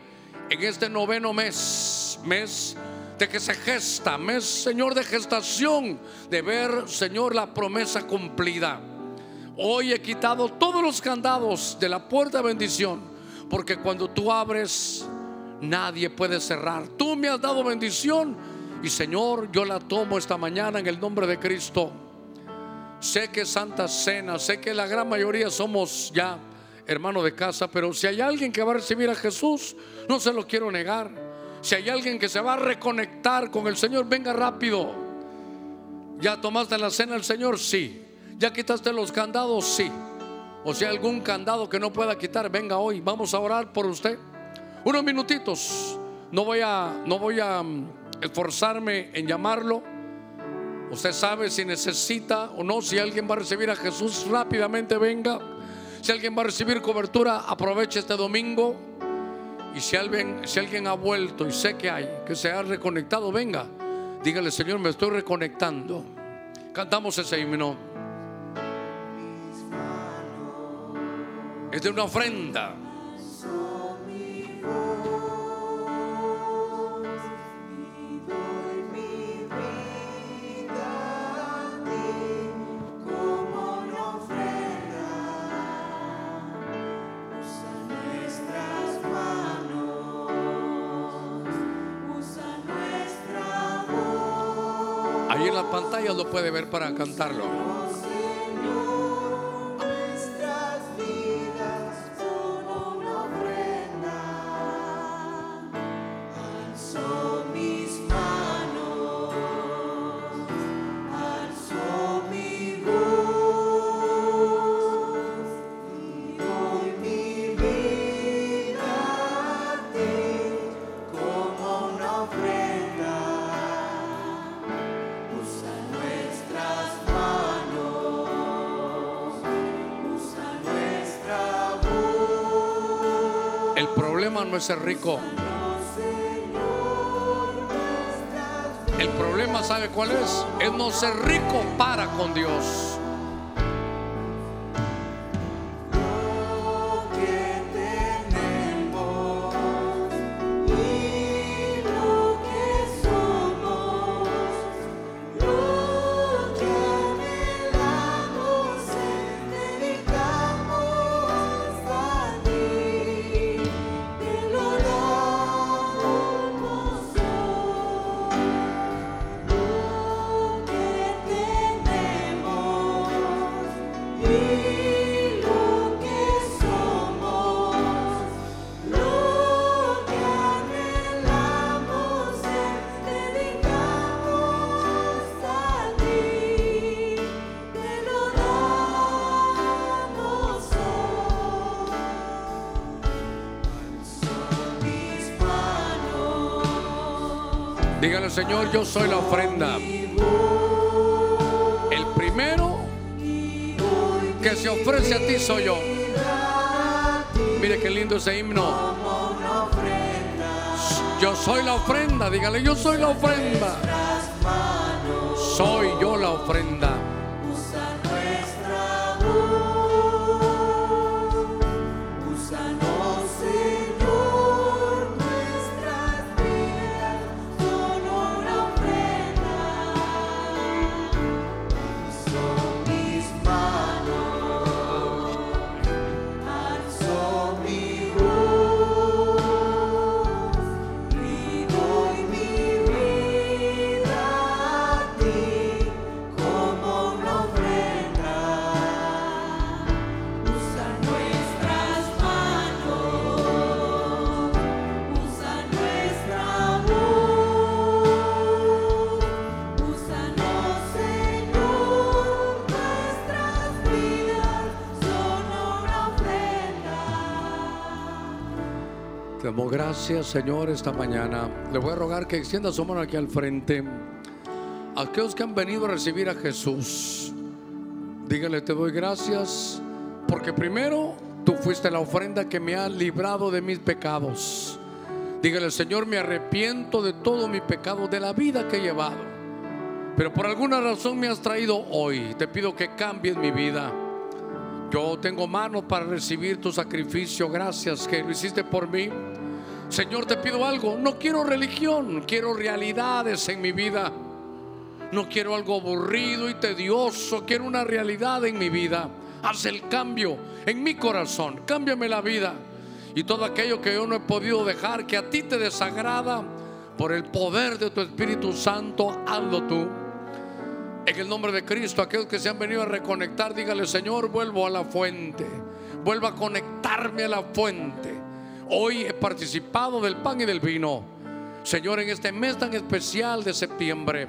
en este noveno mes, mes de que se gesta, mes, Señor, de gestación, de ver, Señor, la promesa cumplida. Hoy he quitado todos los candados de la puerta de bendición, porque cuando tú abres, nadie puede cerrar. Tú me has dado bendición y Señor, yo la tomo esta mañana en el nombre de Cristo. Sé que Santa Cena, sé que la gran mayoría somos ya hermanos de casa, pero si hay alguien que va a recibir a Jesús, no se lo quiero negar. Si hay alguien que se va a reconectar con el Señor, venga rápido. ¿Ya tomaste la cena el Señor? Sí. ¿Ya quitaste los candados? Sí. O si hay algún candado que no pueda quitar, venga hoy. Vamos a orar por usted. Unos minutitos. No voy a, no voy a esforzarme en llamarlo. Usted sabe si necesita o no, si alguien va a recibir a Jesús, rápidamente venga. Si alguien va a recibir cobertura, aproveche este domingo. Y si alguien, si alguien ha vuelto y sé que hay, que se ha reconectado, venga. Dígale, Señor, me estoy reconectando. Cantamos ese himno. Es de una ofrenda. Puede ver para cantarlo. Rico. El problema, ¿sabe cuál es? Es no ser rico para con Dios. Señor, yo soy la ofrenda. El primero que se ofrece a ti soy yo. Mire qué lindo ese himno. Yo soy la ofrenda, dígale, yo soy la ofrenda. Soy yo la ofrenda. Gracias, Señor, esta mañana. Le voy a rogar que extienda su mano aquí al frente. Aquellos que han venido a recibir a Jesús, dígale, te doy gracias, porque primero tú fuiste la ofrenda que me ha librado de mis pecados. Dígale, Señor, me arrepiento de todo mi pecado, de la vida que he llevado. Pero por alguna razón me has traído hoy. Te pido que cambies mi vida. Yo tengo manos para recibir tu sacrificio. Gracias que lo hiciste por mí. Señor, te pido algo. No quiero religión, quiero realidades en mi vida. No quiero algo aburrido y tedioso, quiero una realidad en mi vida. Haz el cambio en mi corazón, cámbiame la vida. Y todo aquello que yo no he podido dejar, que a ti te desagrada, por el poder de tu Espíritu Santo, hazlo tú. En el nombre de Cristo, aquellos que se han venido a reconectar, dígale, Señor, vuelvo a la fuente. Vuelvo a conectarme a la fuente. Hoy he participado del pan y del vino. Señor, en este mes tan especial de septiembre,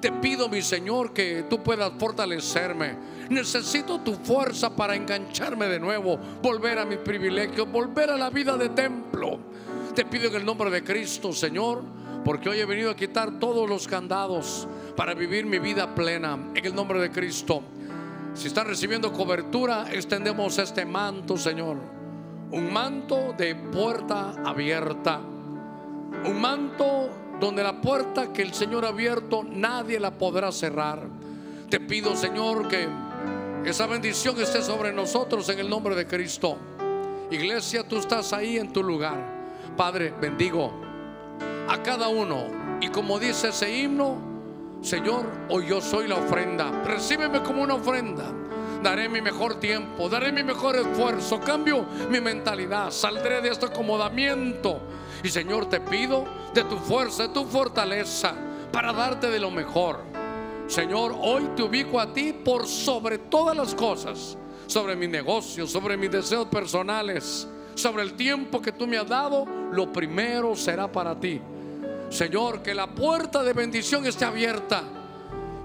te pido, mi Señor, que tú puedas fortalecerme. Necesito tu fuerza para engancharme de nuevo, volver a mis privilegios, volver a la vida de templo. Te pido en el nombre de Cristo, Señor, porque hoy he venido a quitar todos los candados para vivir mi vida plena. En el nombre de Cristo. Si están recibiendo cobertura, extendemos este manto, Señor un manto de puerta abierta. Un manto donde la puerta que el Señor ha abierto nadie la podrá cerrar. Te pido, Señor, que esa bendición esté sobre nosotros en el nombre de Cristo. Iglesia, tú estás ahí en tu lugar. Padre, bendigo a cada uno. Y como dice ese himno, Señor, hoy yo soy la ofrenda. Recíbeme como una ofrenda daré mi mejor tiempo, daré mi mejor esfuerzo, cambio mi mentalidad, saldré de este acomodamiento. Y Señor, te pido de tu fuerza, de tu fortaleza, para darte de lo mejor. Señor, hoy te ubico a ti por sobre todas las cosas, sobre mi negocio, sobre mis deseos personales, sobre el tiempo que tú me has dado, lo primero será para ti. Señor, que la puerta de bendición esté abierta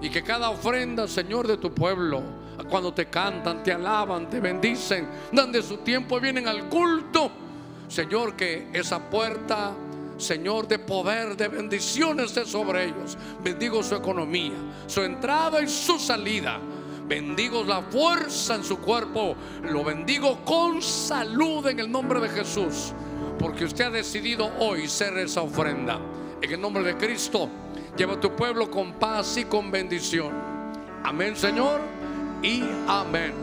y que cada ofrenda, Señor, de tu pueblo, cuando te cantan, te alaban, te bendicen, dan de su tiempo vienen al culto. Señor, que esa puerta, Señor, de poder, de bendiciones esté sobre ellos. Bendigo su economía, su entrada y su salida. Bendigo la fuerza en su cuerpo. Lo bendigo con salud en el nombre de Jesús. porque usted ha decidido hoy ser esa ofrenda. En el nombre de Cristo, lleva a tu pueblo con paz y con bendición. Amén, Señor, y amén.